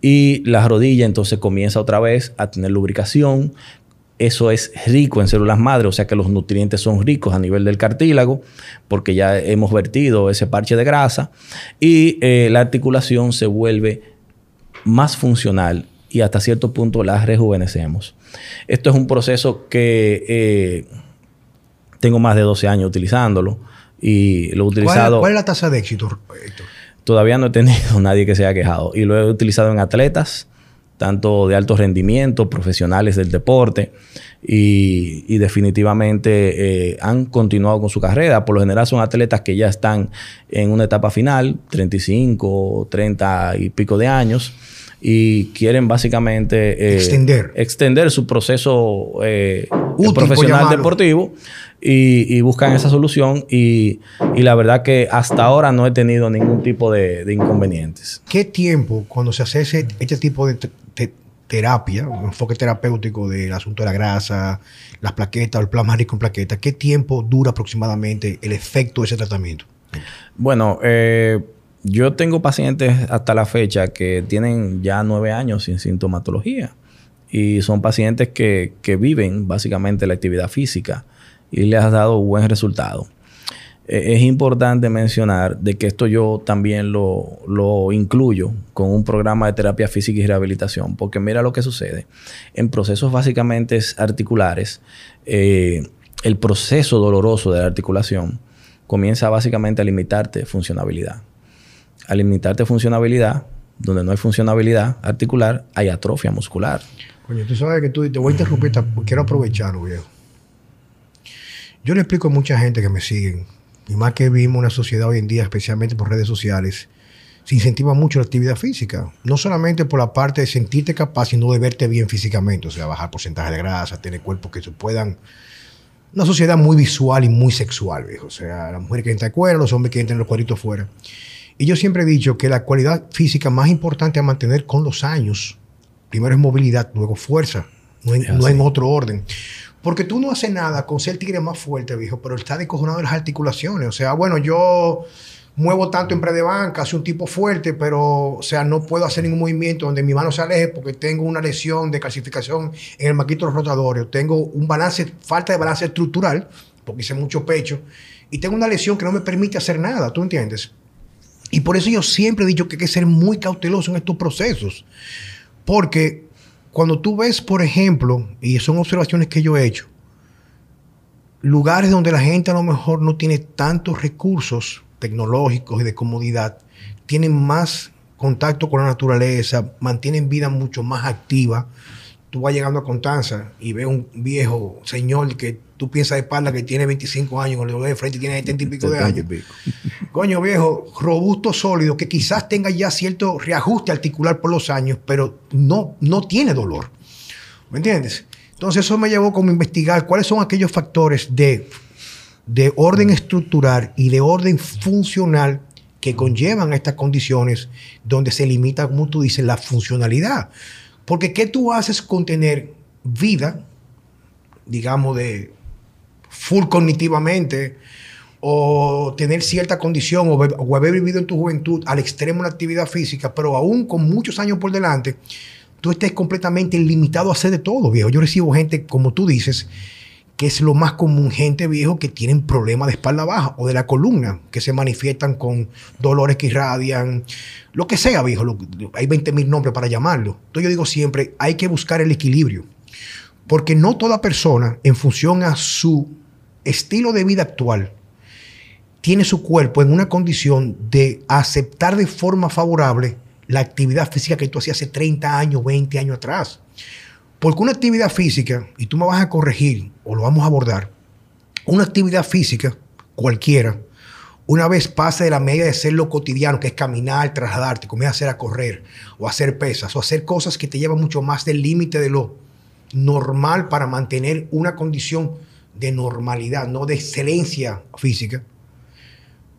y la rodilla entonces comienza otra vez a tener lubricación. Eso es rico en células madre, o sea que los nutrientes son ricos a nivel del cartílago, porque ya hemos vertido ese parche de grasa y eh, la articulación se vuelve más funcional y hasta cierto punto la rejuvenecemos. Esto es un proceso que eh, tengo más de 12 años utilizándolo y lo he utilizado... ¿Cuál, es la tasa de éxito, Todavía no he tenido nadie que se haya quejado. Y lo he utilizado en atletas, tanto de alto rendimiento, profesionales del deporte, y, definitivamente eh, han continuado con su carrera. Por lo general son atletas que ya están en una etapa final, 35, 30 y pico de años, y quieren básicamente eh, extender. extender su proceso eh, profesional deportivo y, buscan esa solución y, la verdad que hasta ahora no he tenido ningún tipo de, inconvenientes. ¿Qué tiempo cuando se hace este tipo de terapia, un enfoque terapéutico del asunto de la grasa, las plaquetas, el plasma rico en plaquetas, qué tiempo dura aproximadamente el efecto de ese tratamiento? Bueno, eh, yo tengo pacientes hasta la fecha que tienen ya nueve años sin sintomatología y son pacientes que, que viven básicamente la actividad física y les ha dado buen resultado. E, es importante mencionar de que esto yo también lo, incluyo con un programa de terapia física y rehabilitación, porque mira lo que sucede. En procesos básicamente articulares, eh, el proceso doloroso de la articulación comienza básicamente a limitarte funcionabilidad. Al limitarte funcionabilidad, donde no hay funcionabilidad articular, hay atrofia muscular. Coño, tú sabes que tú te voy a interrumpir, quiero aprovecharlo, viejo. Yo le explico a mucha gente que me siguen, y más que vivimos una sociedad hoy en día, especialmente por redes sociales, se incentiva mucho la actividad física. No solamente por la parte de sentirte capaz, sino de verte bien físicamente, o sea, bajar porcentaje de grasa, tener cuerpos que se puedan. Una sociedad muy visual y muy sexual, viejo. O sea, las mujeres que entran fuera, los hombres que entran los cuadritos fuera. Y yo siempre he dicho que la cualidad física más importante a mantener con los años, primero es movilidad, luego fuerza, no no en otro orden. Porque tú no haces nada con ser el tigre más fuerte, viejo, pero está descojonado de las articulaciones. O sea, bueno, yo muevo tanto en pre de banca, soy un tipo fuerte, pero, o sea, no puedo hacer ningún movimiento donde mi mano se aleje porque tengo una lesión de calcificación en el maquito rotatorio. Tengo un balance, falta de balance estructural porque hice mucho pecho y tengo una lesión que no me permite hacer nada, ¿tú entiendes? Y por eso yo siempre he dicho que hay que ser muy cauteloso en estos procesos, porque cuando tú ves, por ejemplo, y son observaciones que yo he hecho, lugares donde la gente a lo mejor no tiene tantos recursos tecnológicos y de comodidad, tienen más contacto con la naturaleza, mantienen vida mucho más activa. Tú vas llegando a Constanza y ves un viejo señor que tú piensas de espalda que tiene 25 años, con el de frente tiene 70 y pico de años. Coño viejo, robusto, sólido, que quizás tenga ya cierto reajuste articular por los años, pero no, no tiene dolor. ¿Me entiendes? Entonces eso me llevó como a investigar cuáles son aquellos factores de, de orden estructural y de orden funcional que conllevan a estas condiciones donde se limita, como tú dices, la funcionalidad. Porque ¿qué tú haces con tener vida, digamos, de full cognitivamente, o tener cierta condición, o, haber vivido en tu juventud al extremo la actividad física, pero aún con muchos años por delante, tú estés completamente limitado a hacer de todo, viejo. Yo recibo gente, como tú dices, que es lo más común, gente viejo que tienen problemas de espalda baja o de la columna, que se manifiestan con dolores que irradian, lo que sea, viejo. hay 20 mil nombres para llamarlo. Entonces yo digo siempre, hay que buscar el equilibrio, porque no toda persona, en función a su estilo de vida actual, tiene su cuerpo en una condición de aceptar de forma favorable la actividad física que tú hacías hace 30 años, 20 años atrás. Porque una actividad física, y tú me vas a corregir o lo vamos a abordar, una actividad física cualquiera, una vez pase de la media de ser lo cotidiano, que es caminar, trasladarte, comienza a hacer a correr o hacer pesas o hacer cosas que te llevan mucho más del límite de lo normal para mantener una condición de normalidad, no de excelencia física,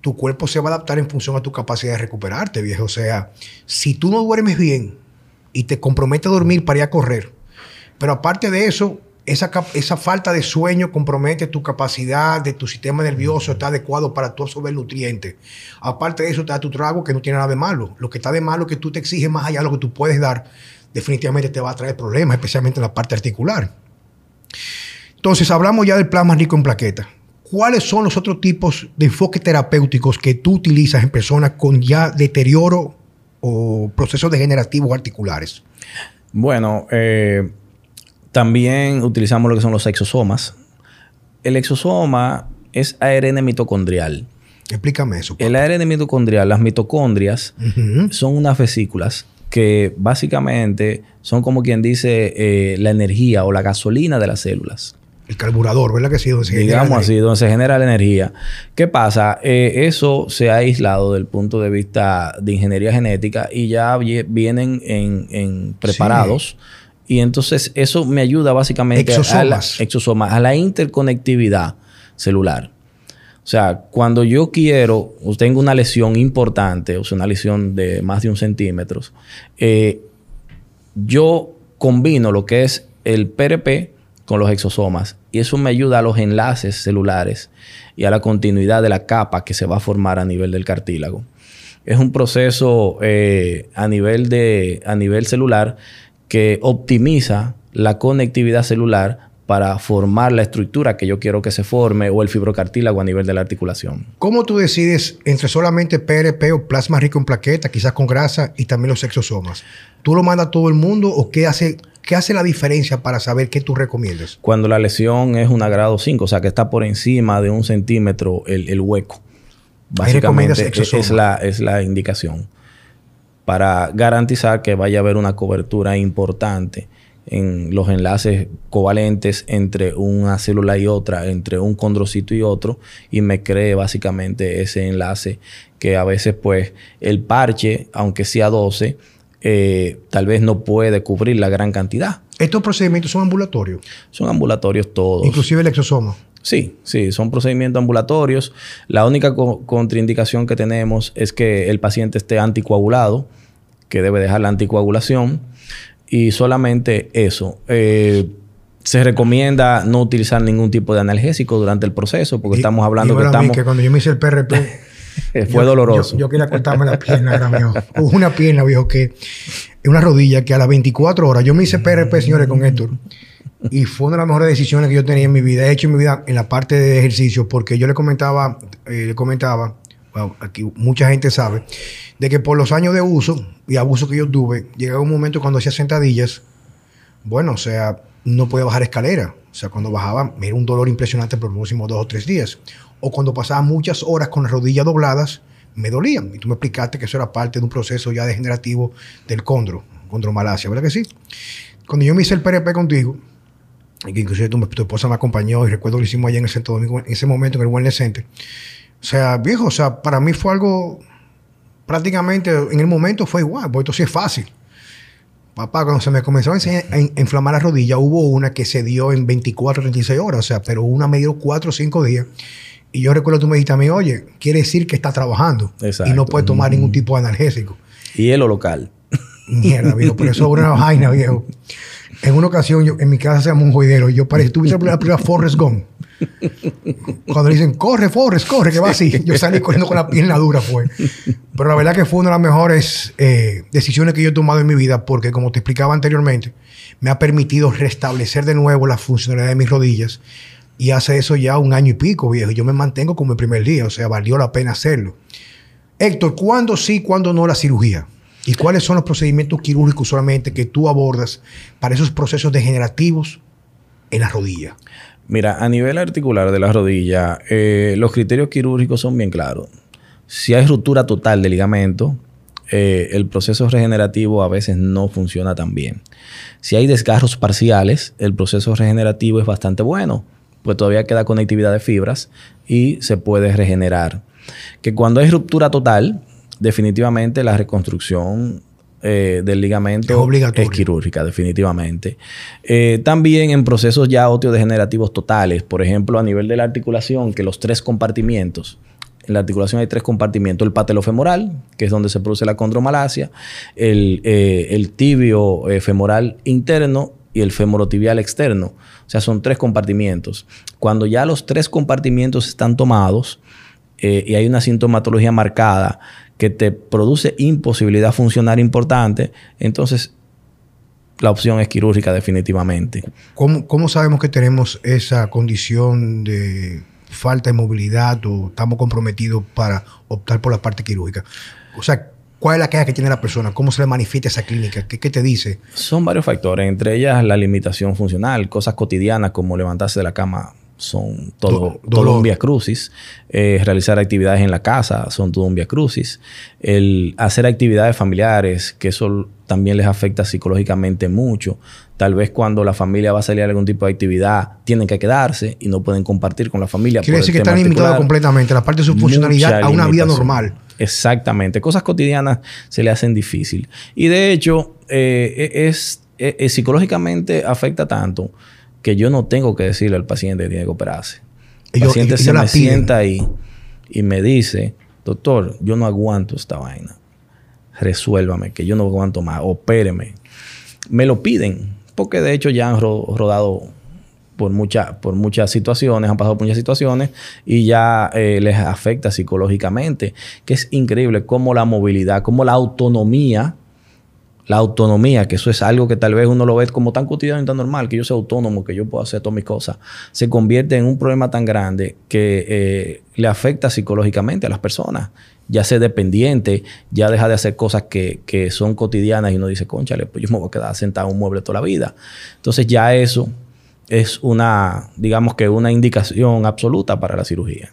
tu cuerpo se va a adaptar en función a tu capacidad de recuperarte, viejo. O sea, si tú no duermes bien y te comprometes a dormir para ir a correr, pero aparte de eso, esa, esa, falta de sueño compromete tu capacidad de tu sistema nervioso, está adecuado para tu absorber nutrientes. Aparte de eso, da tu trago que no tiene nada de malo. Lo que está de malo es que tú te exiges más allá de lo que tú puedes dar, definitivamente te va a traer problemas, especialmente en la parte articular. Entonces, hablamos ya del plasma rico en plaquetas. ¿Cuáles son los otros tipos de enfoques terapéuticos que tú utilizas en personas con ya deterioro o procesos degenerativos articulares? Bueno, eh, también utilizamos lo que son los exosomas. El exosoma es ARN mitocondrial. Explícame eso. El ARN mitocondrial, las mitocondrias, son unas vesículas que básicamente son como quien dice eh, la energía o la gasolina de las células. El carburador, ¿verdad que sí? Donde se Digamos así, donde se genera la energía. ¿Qué pasa? Eh, eso se ha aislado del punto de vista de ingeniería genética y ya vienen en, preparados. Y entonces eso me ayuda básicamente a la, a la interconectividad celular. O sea, cuando yo quiero o tengo una lesión importante, o sea, una lesión de más de un centímetro, eh, yo combino lo que es el PRP con los exosomas y eso me ayuda a los enlaces celulares y a la continuidad de la capa que se va a formar a nivel del cartílago. Es un proceso eh, a, nivel de, a nivel celular que optimiza la conectividad celular para formar la estructura que yo quiero que se forme o el fibrocartílago a nivel de la articulación. ¿Cómo tú decides entre solamente PRP o plasma rico en plaqueta, quizás con grasa y también los exosomas? ¿Tú lo mandas a todo el mundo o qué hace, qué hace la diferencia para saber qué tú recomiendas? Cuando la lesión es una grado 5, o sea que está por encima de un centímetro el, el hueco. Básicamente es la, es la indicación para garantizar que vaya a haber una cobertura importante en los enlaces covalentes entre una célula y otra, entre un condrocito y otro, y me cree básicamente ese enlace que a veces pues el parche, aunque sea 12, eh, tal vez no puede cubrir la gran cantidad. ¿Estos procedimientos son ambulatorios? Son ambulatorios todos. Inclusive el exosoma. Sí, sí, son procedimientos ambulatorios. La única contraindicación que tenemos es que el paciente esté anticoagulado, que debe dejar la anticoagulación. Y solamente eso. Eh, se recomienda no utilizar ningún tipo de analgésico durante el proceso, porque estamos hablando que estamos. que cuando yo me hice el PRP. fue doloroso. Yo, quería cortarme la pierna, era mío. Una pierna, viejo, que. Una rodilla que a las 24 horas. Yo me hice PRP, señores, con Héctor. y fue una de las mejores decisiones que yo tenía en mi vida. He hecho en mi vida en la parte de ejercicio, porque yo le comentaba, eh, le comentaba, aquí mucha gente sabe, de que por los años de uso y abuso que yo tuve, llegaba un momento cuando hacía sentadillas, bueno, o sea, no podía bajar escalera. O sea, cuando bajaba, me era un dolor impresionante por los próximos dos o tres días. O cuando pasaba muchas horas con las rodillas dobladas, me dolían. Y tú me explicaste que eso era parte de un proceso ya degenerativo del condro, condromalacia, ¿verdad que sí? Cuando yo me hice el PRP contigo, y inclusive tu, tu esposa me acompañó, y recuerdo que lo hicimos allá en el Centro Domingo, en ese momento en el Wellness Center. O sea, viejo, o sea, para mí fue algo prácticamente, en el momento fue igual, porque esto sí es fácil. Papá, cuando se me comenzó a, enseñar- a in- a inflamar la rodilla, hubo una que se dio en 24, 36 horas, o sea, pero una me dio 4 o 5 días. Y yo recuerdo que tú me dijiste a mí, oye, quiere decir que está trabajando Exacto. y no puede tomar ningún tipo de analgésico. Hielo local. Mierda, viejo, pero eso es una vaina, viejo. En una ocasión, yo, en mi casa se llama un joidero. Yo parecía, tú viste la película Forrest Gump. Cuando le dicen, corre, Forrest, corre, que va así. Yo salí corriendo con la pierna dura, fue. Pero la verdad que fue una de las mejores eh, decisiones que yo he tomado en mi vida, porque como te explicaba anteriormente, me ha permitido restablecer de nuevo la funcionalidad de mis rodillas. Y hace eso ya un año y pico, viejo. Y Yo me mantengo como el primer día, o sea, valió la pena hacerlo. Héctor, ¿cuándo sí, cuándo no la cirugía? ¿Y cuáles son los procedimientos quirúrgicos solamente que tú abordas para esos procesos degenerativos en la rodilla? Mira, a nivel articular de la rodilla, eh, los criterios quirúrgicos son bien claros. Si hay ruptura total del ligamento, eh, el proceso regenerativo a veces no funciona tan bien. Si hay desgarros parciales, el proceso regenerativo es bastante bueno, pues todavía queda conectividad de fibras y se puede regenerar. Que cuando hay ruptura total, definitivamente la reconstrucción eh, del ligamento Es quirúrgica, definitivamente. Eh, también en procesos ya osteodegenerativos totales, por ejemplo, a nivel de la articulación, que los tres compartimientos, en la articulación hay tres compartimientos, el patelofemoral, que es donde se produce la condromalacia, el, eh, el tibio femoral interno y el femorotibial externo. O sea, son tres compartimientos. Cuando ya los tres compartimientos están tomados eh, y hay una sintomatología marcada que te produce imposibilidad funcional importante, entonces la opción es quirúrgica definitivamente. ¿Cómo, cómo sabemos que tenemos esa condición de falta de movilidad o estamos comprometidos para optar por la parte quirúrgica? O sea, ¿cuál es la queja que tiene la persona? ¿Cómo se le manifiesta esa clínica? ¿Qué, qué te dice? Son varios factores, entre ellas la limitación funcional, cosas cotidianas como levantarse de la cama son todo, Do- todo un via crucis. Eh, realizar actividades en la casa son todo un via crucis. El hacer actividades familiares, que eso también les afecta psicológicamente mucho. Tal vez cuando la familia va a salir a algún tipo de actividad, tienen que quedarse y no pueden compartir con la familia. Quiere decir que están limitados completamente la parte de su funcionalidad a una vida normal. Exactamente. Cosas cotidianas se le hacen difícil. Y de hecho, eh, es, eh, eh, psicológicamente afecta tanto que yo no tengo que decirle al paciente que tiene que operarse. El paciente se me piden. sienta ahí y me dice, doctor, yo no aguanto esta vaina. Resuélvame, que yo no aguanto más. Opéreme. Me lo piden, porque de hecho ya han ro- rodado por, mucha- por muchas situaciones, han pasado por muchas situaciones y ya eh, les afecta psicológicamente, que es increíble cómo la movilidad, cómo la autonomía, la autonomía, que eso es algo que tal vez uno lo ve como tan cotidiano y tan normal, que yo sea autónomo, que yo puedo hacer todas mis cosas, se convierte en un problema tan grande que eh, le afecta psicológicamente a las personas. Ya ser dependiente, ya deja de hacer cosas que, que son cotidianas y uno dice, conchale, pues yo me voy a quedar sentado en un mueble toda la vida. Entonces ya eso es una, digamos que una indicación absoluta para la cirugía.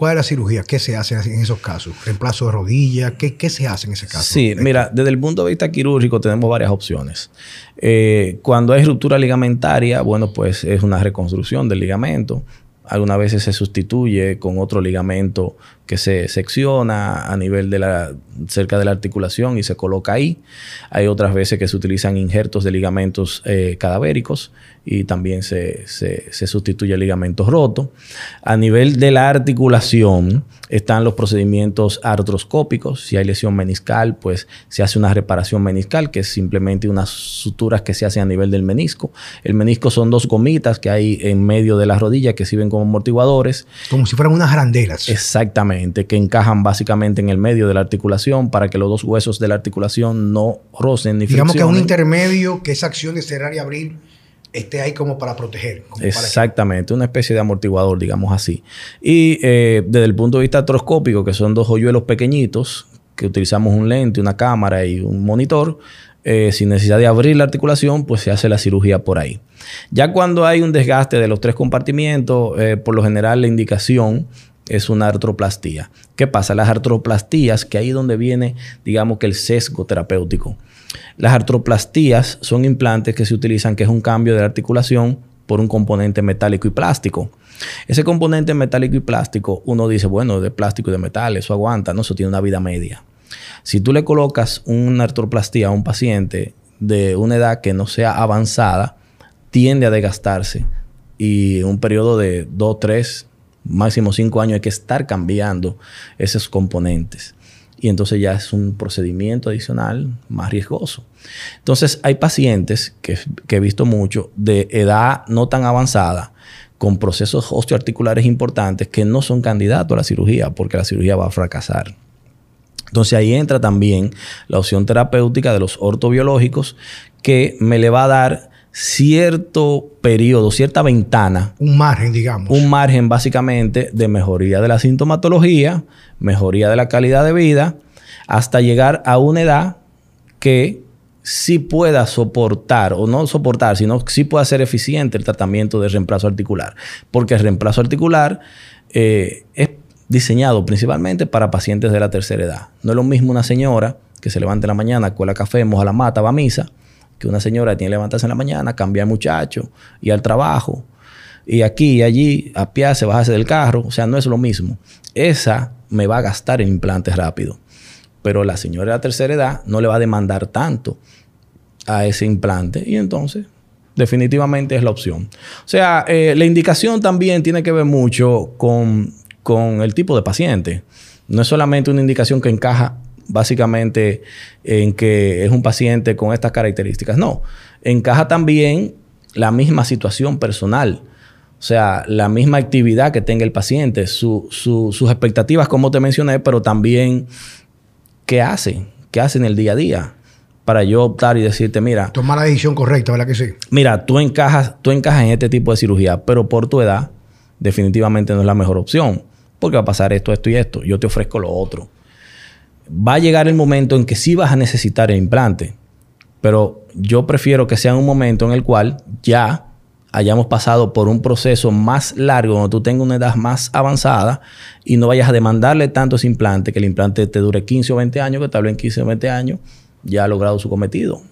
¿Cuál es la cirugía? ¿Qué se hace en esos casos? ¿Reemplazo de rodilla? ¿Qué, qué se hace en ese caso? Sí, mira, desde el punto de vista quirúrgico tenemos varias opciones. Eh, cuando hay ruptura ligamentaria, bueno, pues es una reconstrucción del ligamento. Algunas veces se sustituye con otro ligamento que se secciona a nivel de la cerca de la articulación y se coloca ahí. Hay otras veces que se utilizan injertos de ligamentos eh, cadavéricos y también se, se, se sustituye el ligamento roto. A nivel de la articulación están los procedimientos artroscópicos. Si hay lesión meniscal, pues se hace una reparación meniscal, que es simplemente unas suturas que se hacen a nivel del menisco. El menisco son dos gomitas que hay en medio de la rodilla que sirven como amortiguadores. Como si fueran unas arandelas. Exactamente, que encajan básicamente en el medio de la articulación para que los dos huesos de la articulación no rocen ni Digamos que es un intermedio que esa acción de cerrar y abrir esté ahí como para proteger. Exactamente, una especie de amortiguador, digamos así. Y eh, desde el punto de vista artroscópico, que son dos hoyuelos pequeñitos, que utilizamos un lente, una cámara y un monitor, eh, sin necesidad de abrir la articulación, pues se hace la cirugía por ahí. Ya cuando hay un desgaste de los tres compartimientos, eh, por lo general la indicación es una artroplastía. ¿Qué pasa? Las artroplastías, que ahí donde viene, digamos que el sesgo terapéutico. Las artroplastías son implantes que se utilizan, que es un cambio de articulación por un componente metálico y plástico. Ese componente metálico y plástico, uno dice, bueno, de plástico y de metal, eso aguanta, no, eso tiene una vida media. Si tú le colocas una artroplastía a un paciente de una edad que no sea avanzada, tiende a desgastarse y un periodo de 2, 3, máximo 5 años hay que estar cambiando esos componentes. Y entonces ya es un procedimiento adicional más riesgoso. Entonces hay pacientes que, que he visto mucho de edad no tan avanzada, con procesos osteoarticulares importantes que no son candidatos a la cirugía porque la cirugía va a fracasar. Entonces ahí entra también la opción terapéutica de los ortobiológicos que me le va a dar cierto periodo, cierta ventana. Un margen, digamos. Un margen básicamente de mejoría de la sintomatología, mejoría de la calidad de vida, hasta llegar a una edad que sí pueda soportar, o no soportar, sino sí pueda ser eficiente el tratamiento de reemplazo articular. Porque el reemplazo articular eh, es diseñado principalmente para pacientes de la tercera edad. No es lo mismo una señora que se levante en la mañana, cuela café, moja la mata, va a misa, que una señora tiene que levantarse en la mañana, cambiar muchacho, y al trabajo, y aquí y allí, a pie, se bajarse del carro. O sea, no es lo mismo. Esa me va a gastar en implantes rápido. Pero la señora de la tercera edad no le va a demandar tanto a ese implante. Y entonces, definitivamente es la opción. O sea, eh, la indicación también tiene que ver mucho con con el tipo de paciente. No es solamente una indicación que encaja básicamente en que es un paciente con estas características. No, encaja también la misma situación personal. O sea, la misma actividad que tenga el paciente, sus expectativas, como te mencioné, pero también qué hace, qué hace en el día a día. Para yo optar y decirte, mira. Tomar la decisión correcta, ¿verdad que sí? Mira, tú encajas, tú encajas en este tipo de cirugía, pero por tu edad, definitivamente no es la mejor opción porque va a pasar esto, esto y esto. Yo te ofrezco lo otro. Va a llegar el momento en que sí vas a necesitar el implante, pero yo prefiero que sea un momento en el cual ya hayamos pasado por un proceso más largo, donde tú tengas una edad más avanzada y no vayas a demandarle tanto ese implante, que el implante te dure 15 o 20 años, que tal vez en 15 o 20 años ya ha logrado su cometido.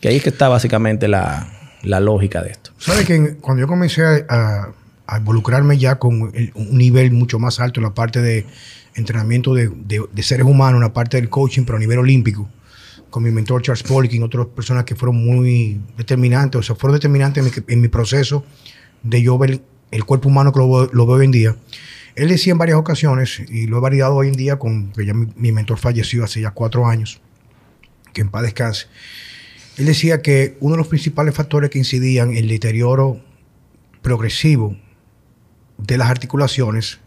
Que ahí es que está básicamente la, lógica de esto. ¿Sabes que cuando yo comencé a involucrarme ya con un nivel mucho más alto en la parte de entrenamiento de, seres humanos, en la parte del coaching, pero a nivel olímpico, con mi mentor Charles Poliquin, otras personas que fueron muy determinantes, o sea, fueron determinantes en mi, proceso de yo ver el cuerpo humano que lo, veo hoy en día. Él decía en varias ocasiones, y lo he validado hoy en día, con que ya mi, mi mentor falleció hace ya cuatro años, que en paz descanse. Él decía que uno de los principales factores que incidían en el deterioro progresivo de las articulaciones,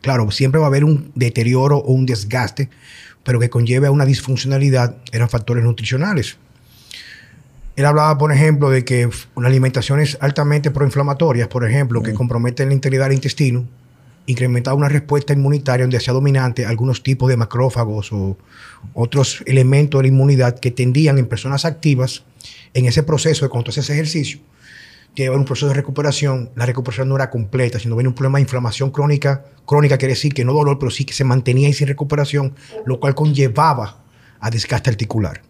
claro, siempre va a haber un deterioro o un desgaste, pero que conlleve a una disfuncionalidad, eran factores nutricionales. Él hablaba, por ejemplo, de que una alimentaciones altamente proinflamatorias, por ejemplo, que mm. comprometen la integridad del intestino, incrementaba una respuesta inmunitaria donde hacía dominante algunos tipos de macrófagos o otros elementos de la inmunidad que tendían en personas activas en ese proceso de cuando ese ejercicio que un proceso de recuperación, la recuperación no era completa, sino viene un problema de inflamación crónica. Crónica quiere decir que no dolor, pero sí que se mantenía ahí sin recuperación, lo cual conllevaba a desgaste articular.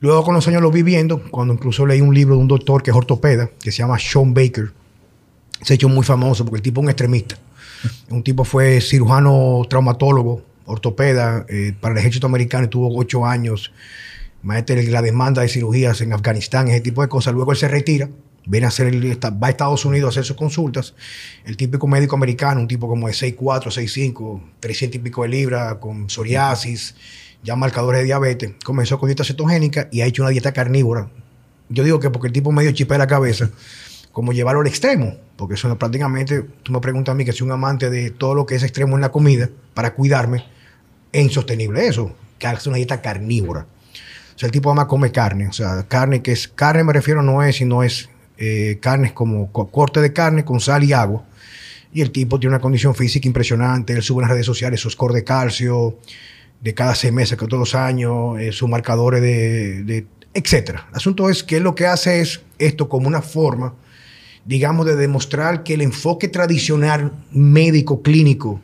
Luego con los años lo vi viendo, cuando incluso leí un libro de un doctor que es ortopeda, que se llama Sean Baker. Se ha hecho muy famoso porque el tipo es un extremista. Un tipo fue cirujano traumatólogo, ortopeda, eh, para el ejército americano y tuvo ocho años. Maestro la demanda de cirugías en Afganistán, ese tipo de cosas. Luego él se retira viene a hacer va a Estados Unidos a hacer sus consultas. El típico médico americano, un tipo como de 6'4, 6'5, 300 y pico de libras, con psoriasis, ya marcadores de diabetes, comenzó con dieta cetogénica y ha hecho una dieta carnívora. Yo digo que porque el tipo medio chipea la cabeza, como llevarlo al extremo, porque eso prácticamente, tú me preguntas a mí que soy un amante de todo lo que es extremo en la comida, para cuidarme, es insostenible eso, que hace una dieta carnívora. O sea, el tipo ama come carne. O sea, carne que es... Carne me refiero no es, sino es eh, carnes como corte de carne con sal y agua. Y el tipo tiene una condición física impresionante. Él sube en las redes sociales su score de calcio de cada seis meses, que todos los años, eh, sus marcadores de, de, etcétera. El asunto es que lo que hace es esto como una forma, digamos, de demostrar que el enfoque tradicional médico clínico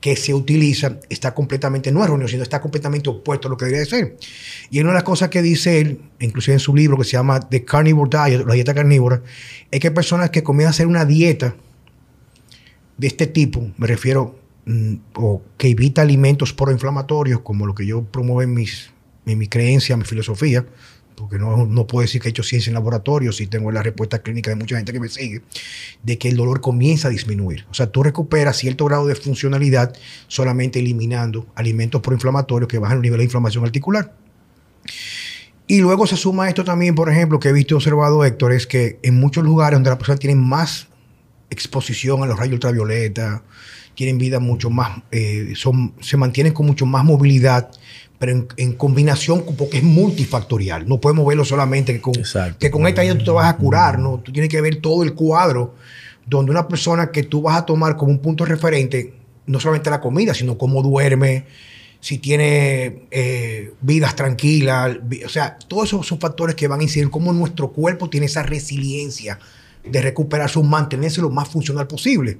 que se utiliza está completamente, no erróneo, sino está completamente opuesto a lo que debería ser. Y una de las cosas que dice él, inclusive en su libro que se llama The Carnivore Diet, la dieta carnívora, es que personas que comienzan a hacer una dieta de este tipo, me refiero, mm, o que evita alimentos proinflamatorios, como lo que yo promuevo en, mis, en mi creencia, mi filosofía, porque no, no, puedo decir que he hecho ciencia en laboratorio, si tengo la respuesta clínica de mucha gente que me sigue, de que el dolor comienza a disminuir. O sea, tú recuperas cierto grado de funcionalidad solamente eliminando alimentos proinflamatorios que bajan el nivel de inflamación articular. Y luego se suma esto también, por ejemplo, que he visto observado, Héctor, es que en muchos lugares donde las personas tienen más exposición a los rayos ultravioleta, tienen vida mucho más, eh, son, se mantienen con mucho más movilidad, pero en, combinación, porque es multifactorial. No podemos verlo solamente que con, que con esta idea tú te vas a curar, ¿no? Tú tienes que ver todo el cuadro donde una persona que tú vas a tomar como un punto referente, no solamente la comida, sino cómo duerme, si tiene eh, vidas tranquilas, o sea, todos esos son factores que van a incidir en cómo nuestro cuerpo tiene esa resiliencia de recuperarse mantenerse lo más funcional posible.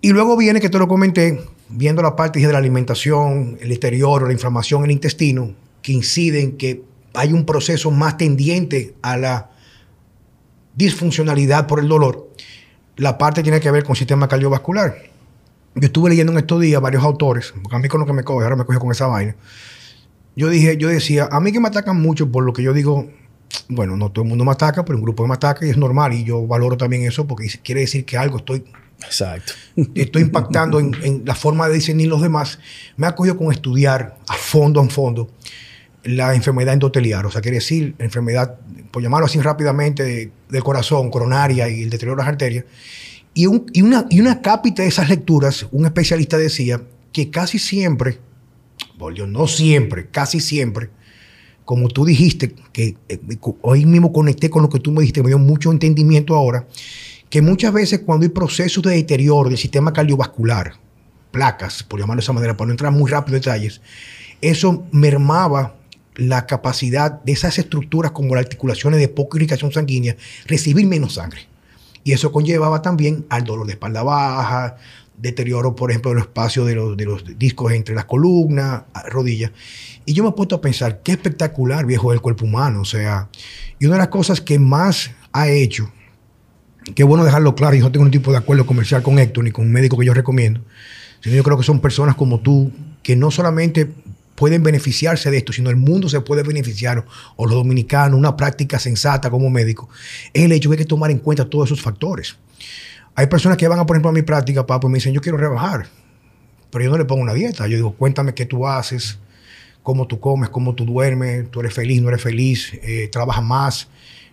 Y luego viene, que te lo comenté, viendo la parte de la alimentación, el exterior, la inflamación el intestino, que inciden que hay un proceso más tendiente a la disfuncionalidad por el dolor. La parte tiene que ver con el sistema cardiovascular. Yo estuve leyendo en estos días varios autores, porque a mí con lo que me coge, ahora me coge con esa vaina. Yo dije, yo decía, a mí que me atacan mucho por lo que yo digo, bueno, no todo el mundo me ataca, pero un grupo me ataca y es normal y yo valoro también eso porque quiere decir que algo estoy Exacto. Estoy impactando en, la forma de discernir los demás. Me ha cogido con estudiar a fondo, en fondo, la enfermedad endoteliar. O sea, quiere decir, la enfermedad, por llamarlo así rápidamente, del corazón, coronaria y el deterioro de las arterias. Y, y, una, y una cápita de esas lecturas, un especialista decía que casi siempre, bueno, no siempre, casi siempre, como tú dijiste, que eh, hoy mismo conecté con lo que tú me dijiste, me dio mucho entendimiento ahora, que muchas veces cuando hay procesos de deterioro del sistema cardiovascular, placas, por llamarlo de esa manera, para no entrar muy rápido en detalles, eso mermaba la capacidad de esas estructuras como las articulaciones de poca irrigación sanguínea recibir menos sangre. Y eso conllevaba también al dolor de espalda baja, deterioro, por ejemplo, del espacio de los, de los discos entre las columnas, rodillas. Y yo me he puesto a pensar, qué espectacular, viejo, el cuerpo humano. O sea, y una de las cosas que más ha hecho, qué bueno dejarlo claro, yo no tengo un tipo de acuerdo comercial con Héctor ni con un médico que yo recomiendo, sino yo creo que son personas como tú que no solamente pueden beneficiarse de esto, sino el mundo se puede beneficiar, o los dominicanos, una práctica sensata como médico, es el hecho de que hay que tomar en cuenta todos esos factores. Hay personas que van a, por ejemplo, a mi práctica, papá, y me dicen, yo quiero rebajar, pero yo no le pongo una dieta. Yo digo, cuéntame qué tú haces, cómo tú comes, cómo tú duermes, tú eres feliz, no eres feliz, eh, trabajas más,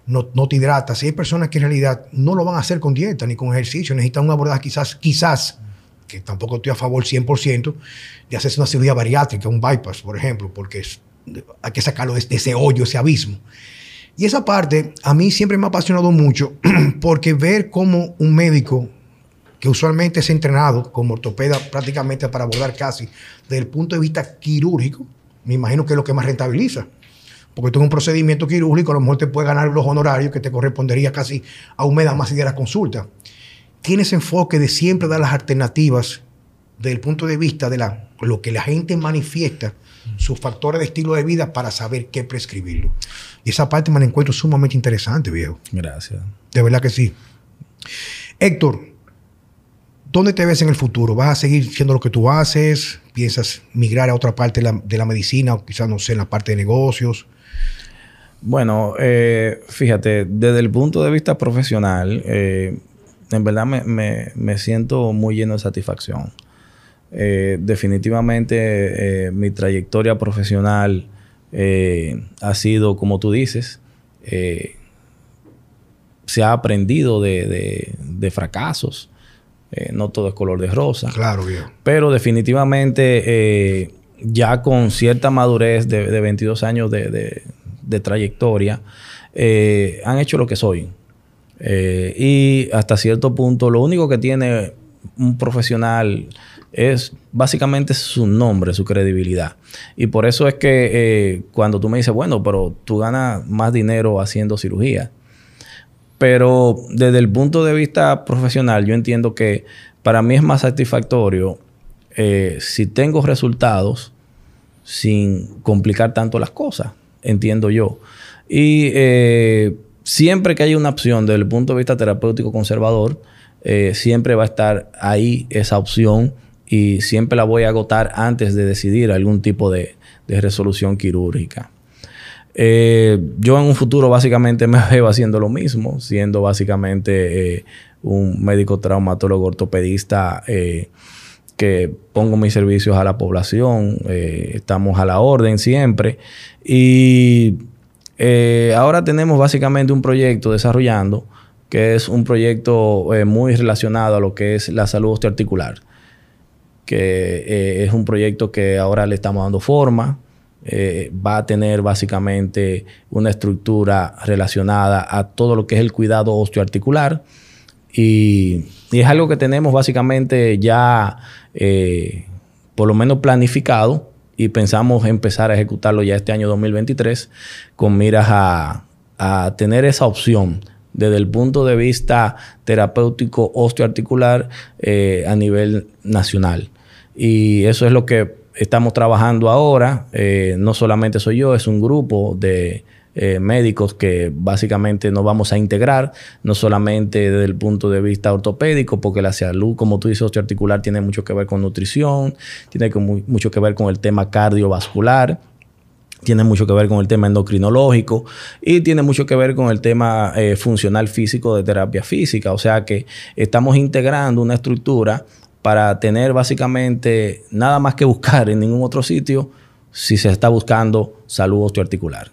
no, no, te hidratas. Y hay personas que en realidad no lo van a hacer con dieta ni con ejercicio, necesitan un abordaje quizás, quizás, que tampoco estoy a favor 100%, de hacerse una cirugía bariátrica, un bypass, por ejemplo, porque hay que sacarlo de, de ese hoyo, ese abismo. Y esa parte a mí siempre me ha apasionado mucho porque ver cómo un médico que usualmente es entrenado como ortopeda prácticamente para abordar casi desde el punto de vista quirúrgico, me imagino que es lo que más rentabiliza. Porque tú en un procedimiento quirúrgico a lo mejor te puede ganar los honorarios que te correspondería casi a un mes más de la consulta. Tiene ese enfoque de siempre dar las alternativas desde el punto de vista de la, lo que la gente manifiesta sus factores de estilo de vida para saber qué prescribirlo. Y esa parte me la encuentro sumamente interesante, viejo. Gracias. De verdad que sí. Héctor, ¿dónde te ves en el futuro? ¿Vas a seguir siendo lo que tú haces? ¿Piensas migrar a otra parte de la, medicina o quizás, no sé, en la parte de negocios? Bueno, eh, fíjate, desde el punto de vista profesional, eh, en verdad me, siento muy lleno de satisfacción. Eh, definitivamente mi trayectoria profesional ha sido, como tú dices, se ha aprendido de, de fracasos. no todo es color de rosa. Claro, bien. Pero definitivamente ya con cierta madurez de, 22 años de, trayectoria, eh, han hecho lo que soy. Eh, y hasta cierto punto, lo único que tiene un profesional es básicamente su nombre, su credibilidad. Y por eso es que eh, cuando tú me dices, bueno, pero tú ganas más dinero haciendo cirugía. Pero desde el punto de vista profesional, yo entiendo que para mí es más satisfactorio eh, si tengo resultados sin complicar tanto las cosas, entiendo yo. Y eh, siempre que haya una opción desde el punto de vista terapéutico conservador, siempre va a estar ahí esa opción y siempre la voy a agotar antes de decidir algún tipo de, resolución quirúrgica. yo en un futuro básicamente me veo haciendo lo mismo, siendo básicamente un médico traumatólogo ortopedista que pongo mis servicios a la población, eh, estamos a la orden siempre. Y eh, ahora tenemos básicamente un proyecto desarrollando que es un proyecto eh, muy relacionado a lo que es la salud osteoarticular, que es un proyecto que ahora le estamos dando forma, va a tener básicamente una estructura relacionada a todo lo que es el cuidado osteoarticular y, y es algo que tenemos básicamente ya eh, por lo menos planificado y pensamos empezar a ejecutarlo ya este año 2023 con miras a, tener esa opción desde el punto de vista terapéutico osteoarticular eh, a nivel nacional. Y eso es lo que estamos trabajando ahora. Eh, no solamente soy yo, es un grupo de eh, médicos que básicamente nos vamos a integrar, no solamente desde el punto de vista ortopédico, porque la salud, como tú dices, osteoarticular tiene mucho que ver con nutrición, tiene mucho que ver con el tema cardiovascular tiene mucho que ver con el tema endocrinológico y tiene mucho que ver con el tema eh, funcional físico de terapia física. O sea que estamos integrando una estructura para tener básicamente nada más que buscar en ningún otro sitio si se está buscando salud osteoarticular.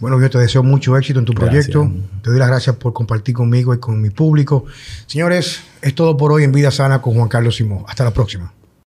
Bueno, yo te deseo mucho éxito en tu proyecto. Te doy las gracias por compartir conmigo y con mi público. Señores, es todo por hoy en Vida Sana con Juan Carlos Simón. Hasta la próxima.